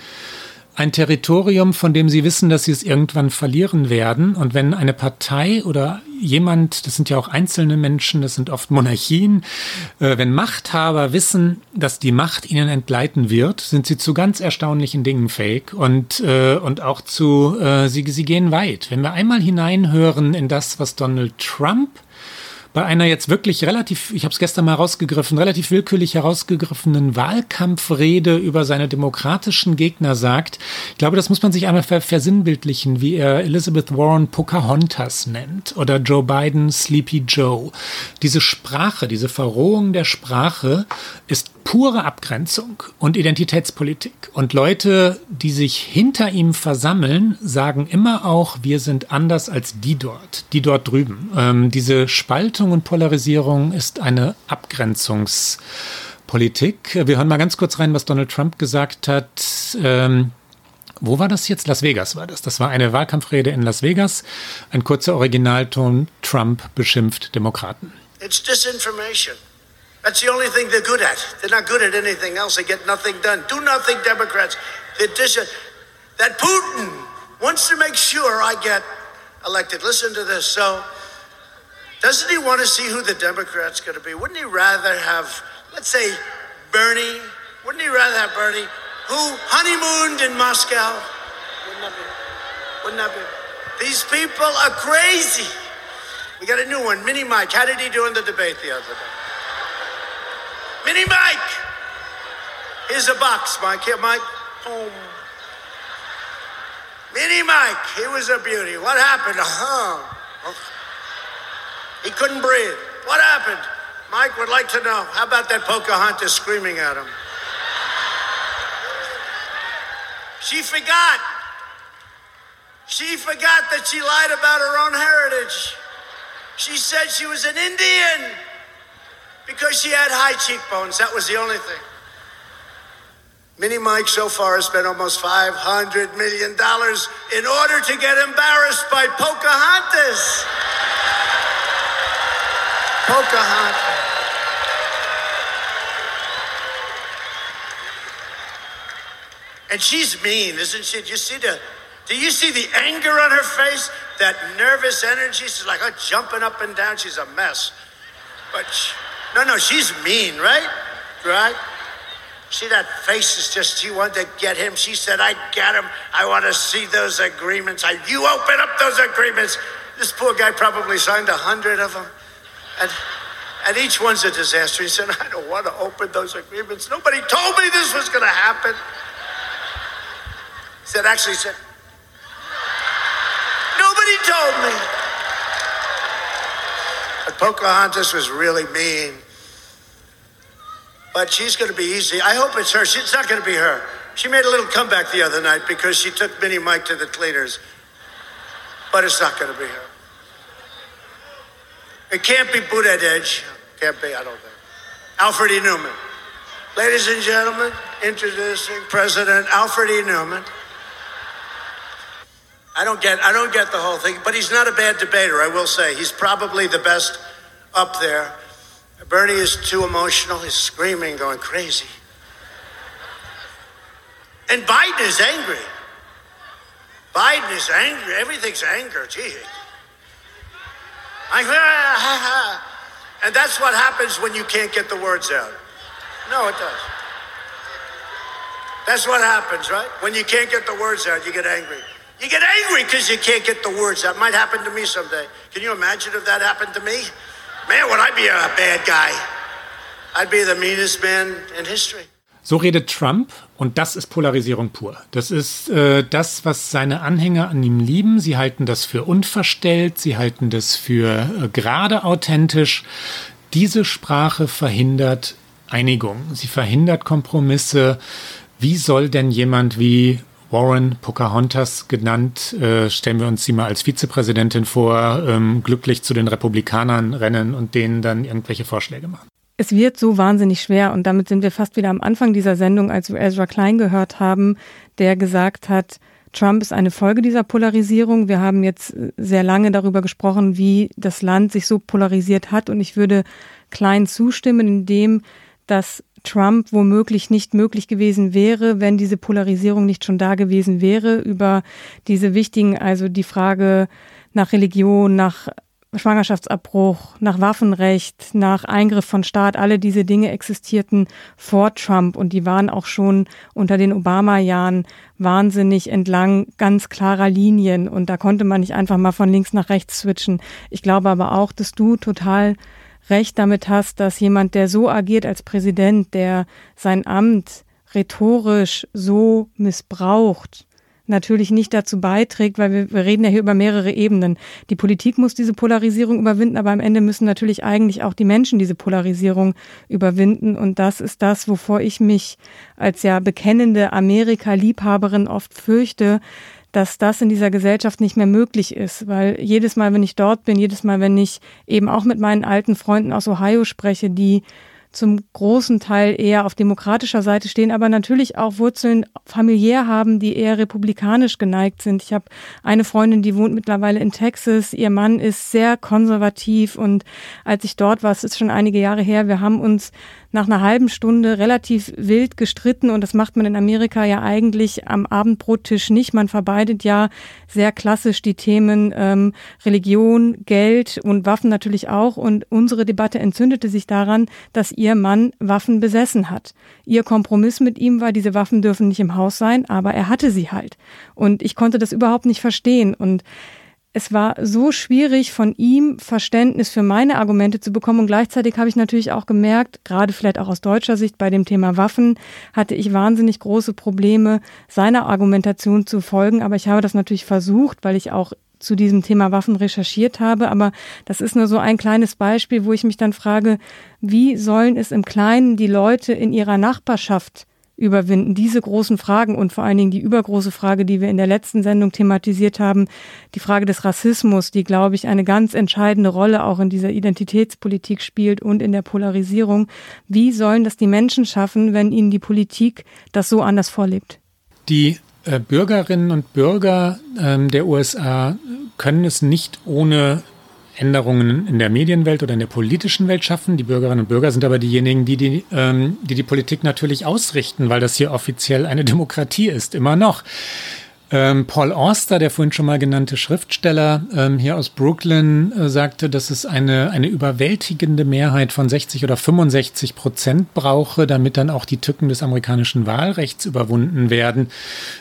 ein Territorium, von dem sie wissen, dass sie es irgendwann verlieren werden. Und wenn eine Partei oder jemand, das sind ja auch einzelne Menschen, das sind oft Monarchien, äh, wenn Machthaber wissen, dass die Macht ihnen entgleiten wird, sind sie zu ganz erstaunlichen Dingen fähig und, äh, und auch zu, äh, sie, sie gehen weit. Wenn wir einmal hineinhören in das, was Donald Trump bei einer jetzt wirklich relativ, ich habe es gestern mal rausgegriffen, relativ willkürlich herausgegriffenen Wahlkampfrede über seine demokratischen Gegner sagt. Ich glaube, das muss man sich einmal ver versinnbildlichen, wie er Elizabeth Warren Pocahontas nennt oder Joe Biden Sleepy Joe. Diese Sprache, diese Verrohung der Sprache ist pure Abgrenzung und Identitätspolitik. Und Leute, die sich hinter ihm versammeln, sagen immer auch, wir sind anders als die dort, die dort drüben. Ähm, diese Spaltung und Polarisierung ist eine Abgrenzungspolitik. Wir hören mal ganz kurz rein, was Donald Trump gesagt hat. Ähm, wo war das jetzt? Las Vegas war das. Das war eine Wahlkampfrede in Las Vegas. Ein kurzer Originalton. Trump beschimpft Demokraten. It's disinformation. That's the only thing they're good at. They're not good at anything else. They get nothing done. Do nothing, Democrats. Dis- that Putin wants to make sure I get elected. Listen to this. So, doesn't he want to see who the Democrat's going to be? Wouldn't he rather have, let's say, Bernie? Wouldn't he rather have Bernie, who honeymooned in Moscow? Wouldn't that be? Wouldn't that be? These people are crazy. We got a new one, Mini Mike. How did he do in the debate the other day? Mini Mike! Here's a box, Mike. Here, Mike. Boom. Mini Mike, he was a beauty. What happened? Uh-huh. He couldn't breathe. What happened? Mike would like to know. How about that Pocahontas screaming at him? She forgot. She forgot that she lied about her own heritage. She said she was an Indian because she had high cheekbones. That was the only thing. Mini Mike so far has spent almost $500 million in order to get embarrassed by Pocahontas. Pocahontas. And she's mean, isn't she? Do you see the do you see the anger on her face? That nervous energy? She's like oh, jumping up and down. She's a mess. But she, no, no, she's mean, right? Right? See that face is just she wanted to get him. She said, I got him. I want to see those agreements. I, you open up those agreements. This poor guy probably signed a hundred of them. And and each one's a disaster. He said, I don't want to open those agreements. Nobody told me this was gonna happen. He said, actually he said, Nobody told me. But Pocahontas was really mean. But she's going to be easy. I hope it's her. It's not going to be her. She made a little comeback the other night because she took Minnie Mike to the cleaners. But it's not going to be her. It can't be Buttigieg. Can't be, I don't think. Alfred E. Newman. Ladies and gentlemen, introducing President Alfred E. Newman. I don't get I don't get the whole thing, but he's not a bad debater, I will say. He's probably the best up there. Bernie is too emotional. He's screaming, going crazy. And Biden is angry. Biden is angry. Everything's anger. Gee. Ah, and that's what happens when you can't get the words out. No, it does. That's what happens, right? When you can't get the words out, you get angry. You get angry because you can't get the words out. Might happen to me someday. Can you imagine if that happened to me? Man, would I be a bad guy. I'd be the meanest man in history. So redet Trump und das ist Polarisierung pur. Das ist äh, das, was seine Anhänger an ihm lieben. Sie halten das für unverstellt, sie halten das für äh, gerade authentisch. Diese Sprache verhindert Einigung, sie verhindert Kompromisse. Wie soll denn jemand wie Warren Pocahontas genannt, äh, stellen wir uns sie mal als Vizepräsidentin vor, ähm, glücklich zu den Republikanern rennen und denen dann irgendwelche Vorschläge machen? Es wird so wahnsinnig schwer und damit sind wir fast wieder am Anfang dieser Sendung, als wir Ezra Klein gehört haben, der gesagt hat, Trump ist eine Folge dieser Polarisierung. Wir haben jetzt sehr lange darüber gesprochen, wie das Land sich so polarisiert hat und ich würde Klein zustimmen, indem dass Trump womöglich nicht möglich gewesen wäre, wenn diese Polarisierung nicht schon da gewesen wäre über diese wichtigen, also die Frage nach Religion, nach Schwangerschaftsabbruch, nach Waffenrecht, nach Eingriff von Staat, alle diese Dinge existierten vor Trump und die waren auch schon unter den Obama-Jahren wahnsinnig entlang ganz klarer Linien und da konnte man nicht einfach mal von links nach rechts switchen. Ich glaube aber auch, dass du total recht damit hast, dass jemand, der so agiert als Präsident, der sein Amt rhetorisch so missbraucht, natürlich nicht dazu beiträgt, weil wir, wir reden ja hier über mehrere Ebenen. Die Politik muss diese Polarisierung überwinden, aber am Ende müssen natürlich eigentlich auch die Menschen diese Polarisierung überwinden. Und das ist das, wovor ich mich als ja bekennende Amerika-Liebhaberin oft fürchte, dass das in dieser Gesellschaft nicht mehr möglich ist, weil jedes Mal, wenn ich dort bin, jedes Mal, wenn ich eben auch mit meinen alten Freunden aus Ohio spreche, die zum großen Teil eher auf demokratischer Seite stehen, aber natürlich auch Wurzeln familiär haben, die eher republikanisch geneigt sind. Ich habe eine Freundin, die wohnt mittlerweile in Texas. Ihr Mann ist sehr konservativ und als ich dort war, es ist schon einige Jahre her, wir haben uns nach einer halben Stunde relativ wild gestritten und das macht man in Amerika ja eigentlich am Abendbrottisch nicht. Man verbeidet ja sehr klassisch die Themen ähm, Religion, Geld und Waffen natürlich auch und unsere Debatte entzündete sich daran, dass ihr Mann Waffen besessen hat. Ihr Kompromiss mit ihm war, diese Waffen dürfen nicht im Haus sein, aber er hatte sie halt. Und ich konnte das überhaupt nicht verstehen und es war so schwierig, von ihm Verständnis für meine Argumente zu bekommen. Und gleichzeitig habe ich natürlich auch gemerkt, gerade vielleicht auch aus deutscher Sicht bei dem Thema Waffen, hatte ich wahnsinnig große Probleme, seiner Argumentation zu folgen. Aber ich habe das natürlich versucht, weil ich auch zu diesem Thema Waffen recherchiert habe. Aber das ist nur so ein kleines Beispiel, wo ich mich dann frage, wie sollen es im Kleinen die Leute in ihrer Nachbarschaft überwinden. Diese großen Fragen und vor allen Dingen die übergroße Frage, die wir in der letzten Sendung thematisiert haben, die Frage des Rassismus, die, glaube ich, eine ganz entscheidende Rolle auch in dieser Identitätspolitik spielt und in der Polarisierung. Wie sollen das die Menschen schaffen, wenn ihnen die Politik das so anders vorlebt? Die äh, Bürgerinnen und Bürger ähm, der USA können es nicht ohne Änderungen in der Medienwelt oder in der politischen Welt schaffen. Die Bürgerinnen und Bürger sind aber diejenigen, die die, ähm, die, die Politik natürlich ausrichten, weil das hier offiziell eine Demokratie ist, immer noch. Ähm, Paul Auster, der vorhin schon mal genannte Schriftsteller ähm, hier aus Brooklyn, äh, sagte, dass es eine, eine überwältigende Mehrheit von 60 oder 65 Prozent brauche, damit dann auch die Tücken des amerikanischen Wahlrechts überwunden werden.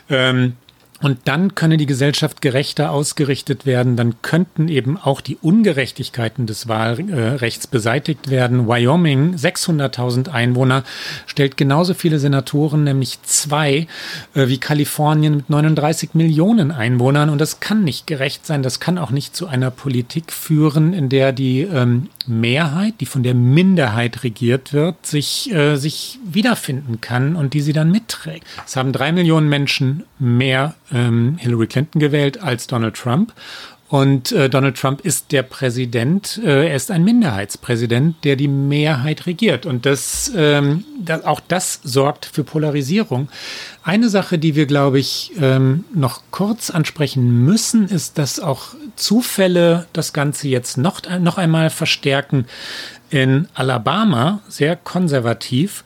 Ähm, und dann könne die Gesellschaft gerechter ausgerichtet werden. Dann könnten eben auch die Ungerechtigkeiten des Wahlrechts beseitigt werden. Wyoming, 600.000 Einwohner, stellt genauso viele Senatoren, nämlich zwei, äh, wie Kalifornien mit 39 Millionen Einwohnern. Und das kann nicht gerecht sein. Das kann auch nicht zu einer Politik führen, in der die ähm, Mehrheit, die von der Minderheit regiert wird, sich, äh, sich wiederfinden kann und die sie dann mitträgt. Es haben drei Millionen Menschen mehr ähm, Hillary Clinton gewählt als Donald Trump. Und äh, Donald Trump ist der Präsident, äh, er ist ein Minderheitspräsident, der die Mehrheit regiert. Und das, ähm, das, auch das sorgt für Polarisierung. Eine Sache, die wir, glaube ich, ähm, noch kurz ansprechen müssen, ist, dass auch Zufälle das Ganze jetzt noch, noch einmal verstärken. In Alabama, sehr konservativ,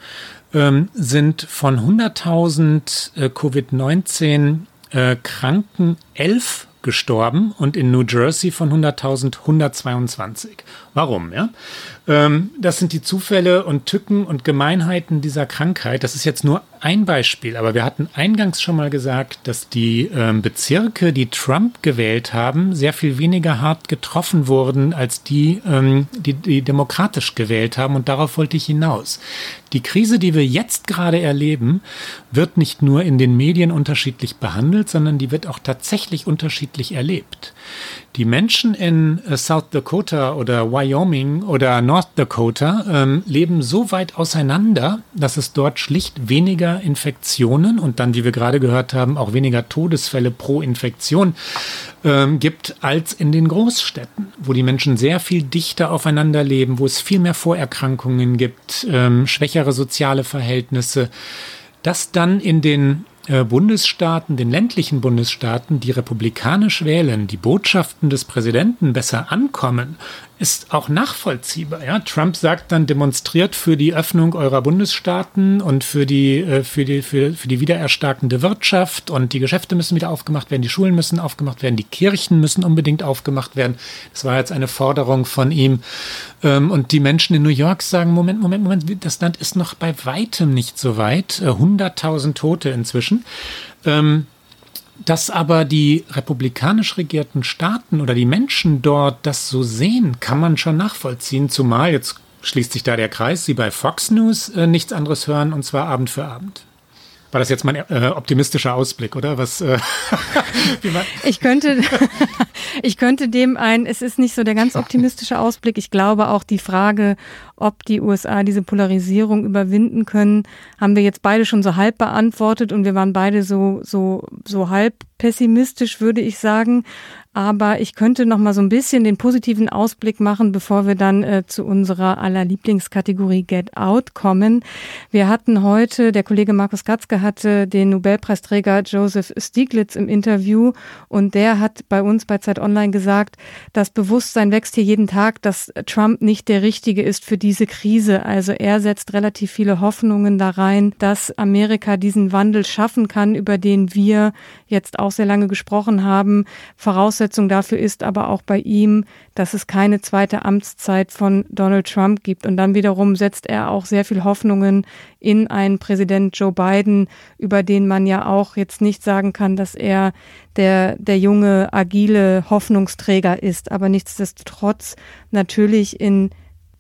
ähm, sind von 100.000 äh, Covid-19 äh, Kranken elf gestorben und in New Jersey von 100.000 122. Warum? Ja? Ähm, das sind die Zufälle und Tücken und Gemeinheiten dieser Krankheit. Das ist jetzt nur ein Beispiel, aber wir hatten eingangs schon mal gesagt, dass die ähm, Bezirke, die Trump gewählt haben, sehr viel weniger hart getroffen wurden als die, ähm, die, die demokratisch gewählt haben. Und darauf wollte ich hinaus. Die Krise, die wir jetzt gerade erleben, wird nicht nur in den Medien unterschiedlich behandelt, sondern die wird auch tatsächlich unterschiedlich erlebt. Die Menschen in äh, South Dakota oder Wyoming oder North Dakota ähm, leben so weit auseinander, dass es dort schlicht weniger Infektionen und dann, wie wir gerade gehört haben, auch weniger Todesfälle pro Infektion ähm, gibt als in den Großstädten, wo die Menschen sehr viel dichter aufeinander leben, wo es viel mehr Vorerkrankungen gibt, ähm, schwächere soziale Verhältnisse. Das dann in den Bundesstaaten, den ländlichen Bundesstaaten, die republikanisch wählen, die Botschaften des Präsidenten besser ankommen, ist auch nachvollziehbar. Ja? Trump sagt dann, demonstriert für die Öffnung eurer Bundesstaaten und für die, äh, für, die, für, für die wiedererstarkende Wirtschaft und die Geschäfte müssen wieder aufgemacht werden, die Schulen müssen aufgemacht werden, die Kirchen müssen unbedingt aufgemacht werden. Das war jetzt eine Forderung von ihm. Ähm, und die Menschen in New York sagen, Moment, Moment, Moment, das Land ist noch bei weitem nicht so weit. 100.000 äh, Tote inzwischen. Ähm, dass aber die republikanisch regierten Staaten oder die Menschen dort das so sehen, kann man schon nachvollziehen, zumal jetzt schließt sich da der Kreis, sie bei Fox News äh, nichts anderes hören und zwar Abend für Abend. War das jetzt mein äh, optimistischer Ausblick, oder? Was? Äh, ich könnte, ich könnte dem ein. Es ist nicht so der ganz optimistische Ausblick. Ich glaube auch die Frage, ob die USA diese Polarisierung überwinden können, haben wir jetzt beide schon so halb beantwortet und wir waren beide so so so halb pessimistisch, würde ich sagen. Aber ich könnte noch mal so ein bisschen den positiven Ausblick machen, bevor wir dann äh, zu unserer aller Lieblingskategorie Get Out kommen. Wir hatten heute, der Kollege Markus Gatzke hatte den Nobelpreisträger Joseph Stiglitz im Interview und der hat bei uns bei Zeit Online gesagt, das Bewusstsein wächst hier jeden Tag, dass Trump nicht der Richtige ist für diese Krise. Also er setzt relativ viele Hoffnungen da rein, dass Amerika diesen Wandel schaffen kann, über den wir jetzt auch sehr lange gesprochen haben. Voraussetzung dafür ist aber auch bei ihm, dass es keine zweite Amtszeit von Donald Trump gibt. Und dann wiederum setzt er auch sehr viel Hoffnungen in einen Präsident Joe Biden, über den man ja auch jetzt nicht sagen kann, dass er der, der junge, agile Hoffnungsträger ist. Aber nichtsdestotrotz natürlich in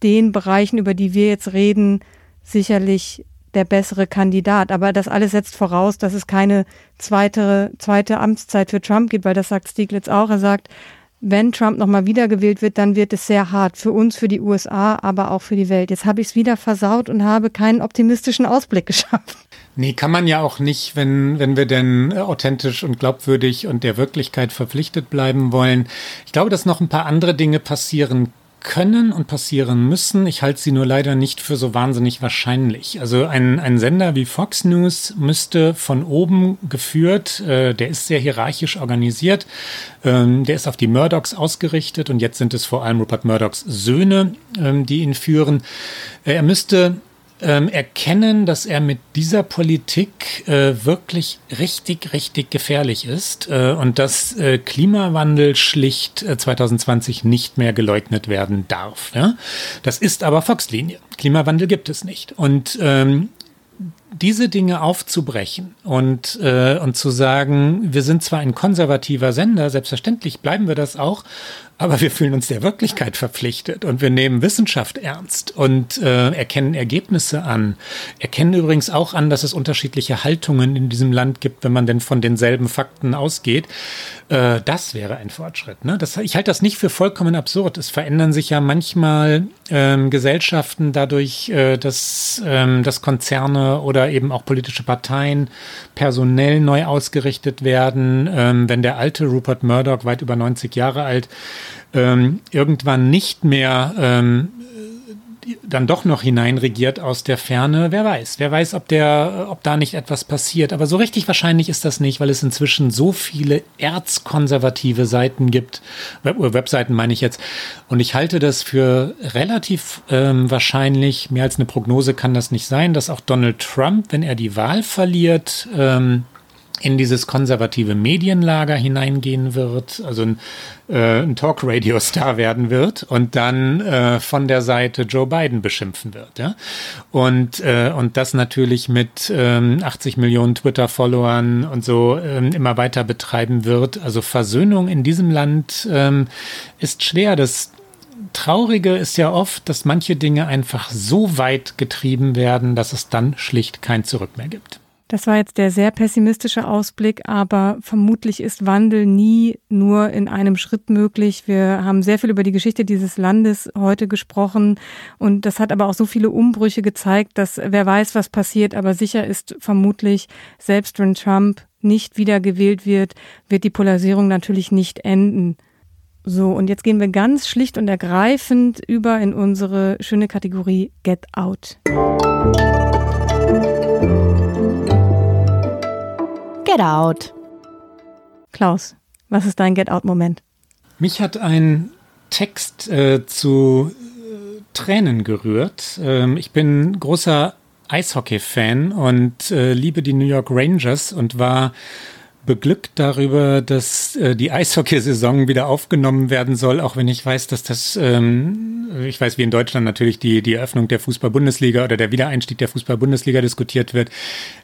den Bereichen, über die wir jetzt reden, sicherlich der bessere Kandidat. Aber das alles setzt voraus, dass es keine zweite, zweite Amtszeit für Trump gibt, weil das sagt Stieglitz auch. Er sagt, wenn Trump nochmal wiedergewählt wird, dann wird es sehr hart für uns, für die USA, aber auch für die Welt. Jetzt habe ich es wieder versaut und habe keinen optimistischen Ausblick geschafft. Nee, kann man ja auch nicht, wenn, wenn wir denn authentisch und glaubwürdig und der Wirklichkeit verpflichtet bleiben wollen. Ich glaube, dass noch ein paar andere Dinge passieren können und passieren müssen. Ich halte sie nur leider nicht für so wahnsinnig wahrscheinlich. Also ein, ein Sender wie Fox News müsste von oben geführt, äh, der ist sehr hierarchisch organisiert, ähm, der ist auf die Murdochs ausgerichtet und jetzt sind es vor allem Rupert Murdochs Söhne, ähm, die ihn führen. Äh, er müsste ähm, erkennen, dass er mit dieser Politik äh, wirklich richtig, richtig gefährlich ist äh, und dass äh, Klimawandel schlicht 2020 äh, nicht mehr geleugnet werden darf. Ja? Das ist aber Fox-Linie. Klimawandel gibt es nicht. Und ähm, diese Dinge aufzubrechen und, äh, und zu sagen, wir sind zwar ein konservativer Sender, selbstverständlich bleiben wir das auch, aber wir fühlen uns der Wirklichkeit verpflichtet und wir nehmen Wissenschaft ernst und äh, erkennen Ergebnisse an. Erkennen übrigens auch an, dass es unterschiedliche Haltungen in diesem Land gibt, wenn man denn von denselben Fakten ausgeht. Äh, das wäre ein Fortschritt. Ne? Das, ich halte das nicht für vollkommen absurd. Es verändern sich ja manchmal ähm, Gesellschaften dadurch, äh, dass, ähm, dass Konzerne oder eben auch politische Parteien personell neu ausgerichtet werden. Ähm, wenn der alte Rupert Murdoch, weit über 90 Jahre alt, ähm, irgendwann nicht mehr ähm, dann doch noch hineinregiert aus der Ferne. Wer weiß, wer weiß, ob der, ob da nicht etwas passiert. Aber so richtig wahrscheinlich ist das nicht, weil es inzwischen so viele erzkonservative Seiten gibt, Web Webseiten meine ich jetzt. Und ich halte das für relativ ähm, wahrscheinlich, mehr als eine Prognose kann das nicht sein, dass auch Donald Trump, wenn er die Wahl verliert, ähm, in dieses konservative Medienlager hineingehen wird, also ein, äh, ein Talk-Radio-Star werden wird und dann äh, von der Seite Joe Biden beschimpfen wird. Ja? Und, äh, und das natürlich mit ähm, 80 Millionen Twitter-Followern und so ähm, immer weiter betreiben wird. Also Versöhnung in diesem Land ähm, ist schwer. Das Traurige ist ja oft, dass manche Dinge einfach so weit getrieben werden, dass es dann schlicht kein Zurück mehr gibt. Das war jetzt der sehr pessimistische Ausblick, aber vermutlich ist Wandel nie nur in einem Schritt möglich. Wir haben sehr viel über die Geschichte dieses Landes heute gesprochen und das hat aber auch so viele Umbrüche gezeigt, dass wer weiß, was passiert, aber sicher ist vermutlich, selbst wenn Trump nicht wieder gewählt wird, wird die Polarisierung natürlich nicht enden. So, und jetzt gehen wir ganz schlicht und ergreifend über in unsere schöne Kategorie Get Out. Get Out. Klaus, was ist dein Get Out-Moment? Mich hat ein Text äh, zu äh, Tränen gerührt. Ähm, ich bin großer Eishockey-Fan und äh, liebe die New York Rangers und war beglückt darüber, dass äh, die Eishockeysaison wieder aufgenommen werden soll, auch wenn ich weiß, dass das, ähm, ich weiß, wie in Deutschland natürlich die, die Eröffnung der Fußball-Bundesliga oder der Wiedereinstieg der Fußball-Bundesliga diskutiert wird.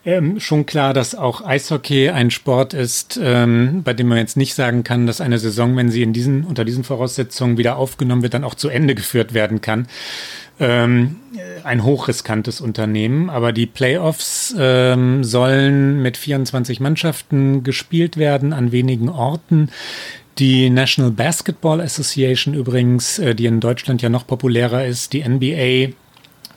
Ähm, schon klar, dass auch Eishockey ein Sport ist, ähm, bei dem man jetzt nicht sagen kann, dass eine Saison, wenn sie in diesen, unter diesen Voraussetzungen wieder aufgenommen wird, dann auch zu Ende geführt werden kann ähm, ein hochriskantes Unternehmen, aber die Playoffs ähm, sollen mit 24 Mannschaften gespielt werden an wenigen Orten. Die National Basketball Association übrigens, äh, die in Deutschland ja noch populärer ist, die NBA,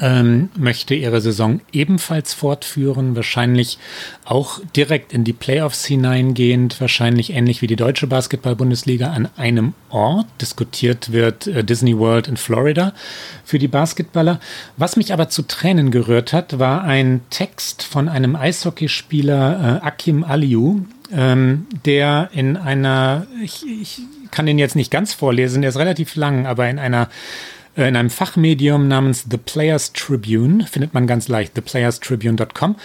ähm, möchte ihre Saison ebenfalls fortführen, wahrscheinlich auch direkt in die Playoffs hineingehend, wahrscheinlich ähnlich wie die deutsche Basketball-Bundesliga an einem Ort. Diskutiert wird äh, Disney World in Florida für die Basketballer. Was mich aber zu Tränen gerührt hat, war ein Text von einem Eishockeyspieler äh, Akim Aliou, ähm, der in einer, ich, ich kann den jetzt nicht ganz vorlesen, der ist relativ lang, aber in einer in einem Fachmedium namens The Players Tribune, findet man ganz leicht, theplayerstribune.com,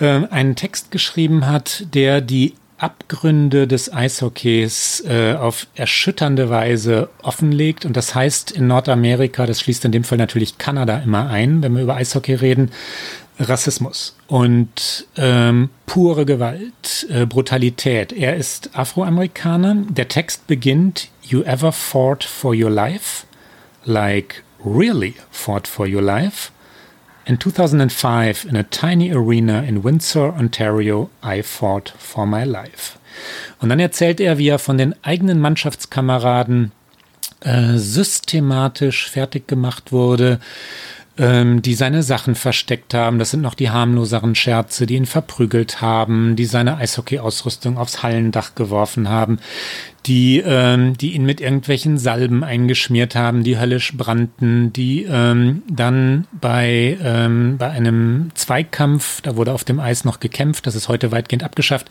äh, einen Text geschrieben hat, der die Abgründe des Eishockeys äh, auf erschütternde Weise offenlegt. Und das heißt in Nordamerika, das schließt in dem Fall natürlich Kanada immer ein, wenn wir über Eishockey reden, Rassismus und ähm, pure Gewalt, äh, Brutalität. Er ist Afroamerikaner. Der Text beginnt, You ever fought for your life? Like really fought for your life? In 2005, in a tiny arena in Windsor, Ontario, I fought for my life. Und dann erzählt er, wie er von den eigenen Mannschaftskameraden äh, systematisch fertig gemacht wurde, ähm, die seine Sachen versteckt haben. Das sind noch die harmloseren Scherze, die ihn verprügelt haben, die seine Eishockey-Ausrüstung aufs Hallendach geworfen haben, die, ähm, die ihn mit irgendwelchen Salben eingeschmiert haben, die höllisch brannten, die ähm, dann bei, ähm, bei einem Zweikampf, da wurde auf dem Eis noch gekämpft, das ist heute weitgehend abgeschafft,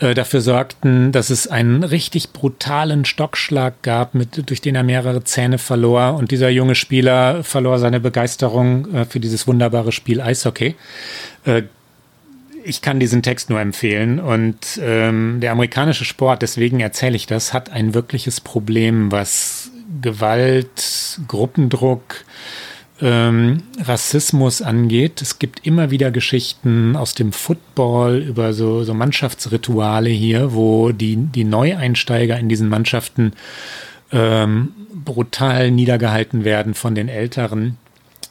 äh, dafür sorgten, dass es einen richtig brutalen Stockschlag gab, mit, durch den er mehrere Zähne verlor und dieser junge Spieler verlor seine Begeisterung äh, für dieses wunderbare Spiel Eishockey. Äh, ich kann diesen Text nur empfehlen. Und ähm, der amerikanische Sport, deswegen erzähle ich das, hat ein wirkliches Problem, was Gewalt, Gruppendruck, ähm, Rassismus angeht. Es gibt immer wieder Geschichten aus dem Football über so, so Mannschaftsrituale hier, wo die, die Neueinsteiger in diesen Mannschaften ähm, brutal niedergehalten werden von den Älteren.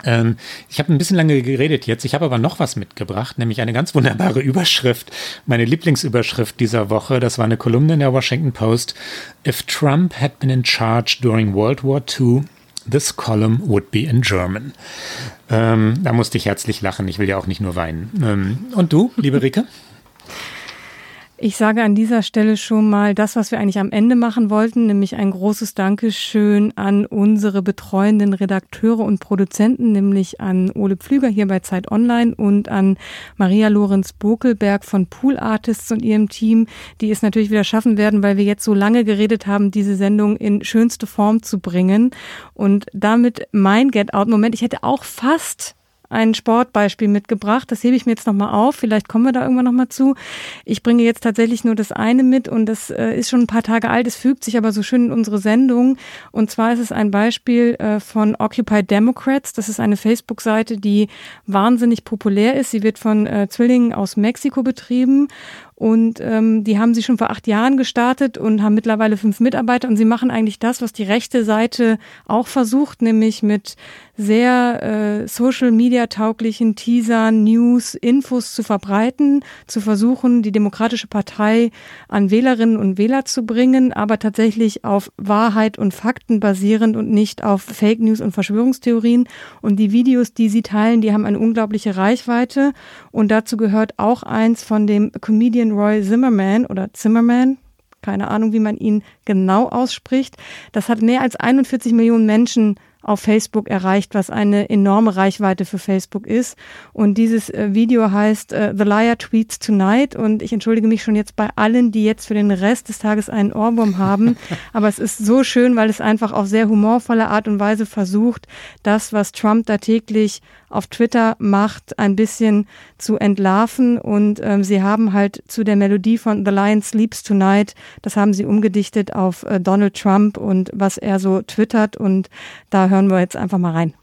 Ähm, ich habe ein bisschen lange geredet jetzt. Ich habe aber noch was mitgebracht, nämlich eine ganz wunderbare Überschrift. Meine Lieblingsüberschrift dieser Woche. Das war eine Kolumne in der Washington Post. If Trump had been in charge during World War II, this column would be in German. Ähm, da musste ich herzlich lachen. Ich will ja auch nicht nur weinen. Ähm, und du, liebe Rike? Ich sage an dieser Stelle schon mal das, was wir eigentlich am Ende machen wollten, nämlich ein großes Dankeschön an unsere betreuenden Redakteure und Produzenten, nämlich an Ole Pflüger hier bei Zeit Online und an Maria Lorenz Bokelberg von Pool Artists und ihrem Team, die es natürlich wieder schaffen werden, weil wir jetzt so lange geredet haben, diese Sendung in schönste Form zu bringen. Und damit mein Get Out Moment. Ich hätte auch fast ein Sportbeispiel mitgebracht. Das hebe ich mir jetzt nochmal auf. Vielleicht kommen wir da irgendwann nochmal zu. Ich bringe jetzt tatsächlich nur das eine mit und das äh, ist schon ein paar Tage alt. Es fügt sich aber so schön in unsere Sendung. Und zwar ist es ein Beispiel äh, von Occupy Democrats. Das ist eine Facebook-Seite, die wahnsinnig populär ist. Sie wird von äh, Zwillingen aus Mexiko betrieben und ähm, die haben sie schon vor acht Jahren gestartet und haben mittlerweile fünf Mitarbeiter. Und sie machen eigentlich das, was die rechte Seite auch versucht, nämlich mit sehr äh, Social-Media-tauglichen Teasern, News, Infos zu verbreiten, zu versuchen, die Demokratische Partei an Wählerinnen und Wähler zu bringen, aber tatsächlich auf Wahrheit und Fakten basierend und nicht auf Fake News und Verschwörungstheorien. Und die Videos, die sie teilen, die haben eine unglaubliche Reichweite. Und dazu gehört auch eins von dem Comedian Ian Roy Zimmerman oder Zimmerman, keine Ahnung, wie man ihn genau ausspricht. Das hat mehr als 41 Millionen Menschen auf Facebook erreicht, was eine enorme Reichweite für Facebook ist. Und dieses äh, Video heißt uh, The Liar Tweets Tonight. Und ich entschuldige mich schon jetzt bei allen, die jetzt für den Rest des Tages einen Ohrwurm haben. Aber es ist so schön, weil es einfach auf sehr humorvolle Art und Weise versucht, das, was Trump da täglich auf Twitter macht, ein bisschen zu entlarven. Und ähm, sie haben halt zu der Melodie von The Lion Sleeps Tonight, das haben sie umgedichtet auf äh, Donald Trump und was er so twittert. Und da hören hören wir jetzt einfach mal rein.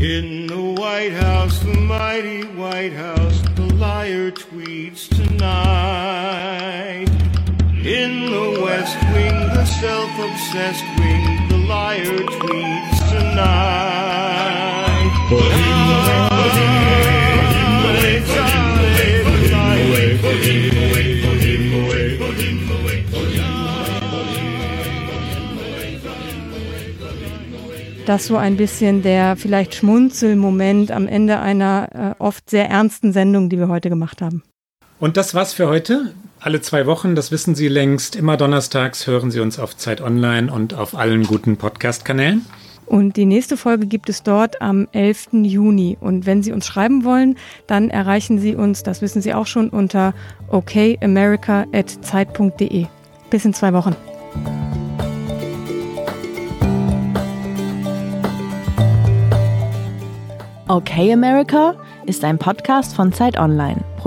In the White House, the mighty White House. Obsessed wing, the liar tweets tonight. Das so ein bisschen der vielleicht Schmunzelmoment am Ende einer äh, oft sehr ernsten Sendung, die wir heute gemacht haben. Und das war's für heute. Alle zwei Wochen, das wissen Sie längst. Immer donnerstags hören Sie uns auf Zeit Online und auf allen guten Podcast-Kanälen. Und die nächste Folge gibt es dort am 11. Juni. Und wenn Sie uns schreiben wollen, dann erreichen Sie uns, das wissen Sie auch schon, unter okayamerica.zeit.de. Bis in zwei Wochen. Okay America ist ein Podcast von Zeit Online,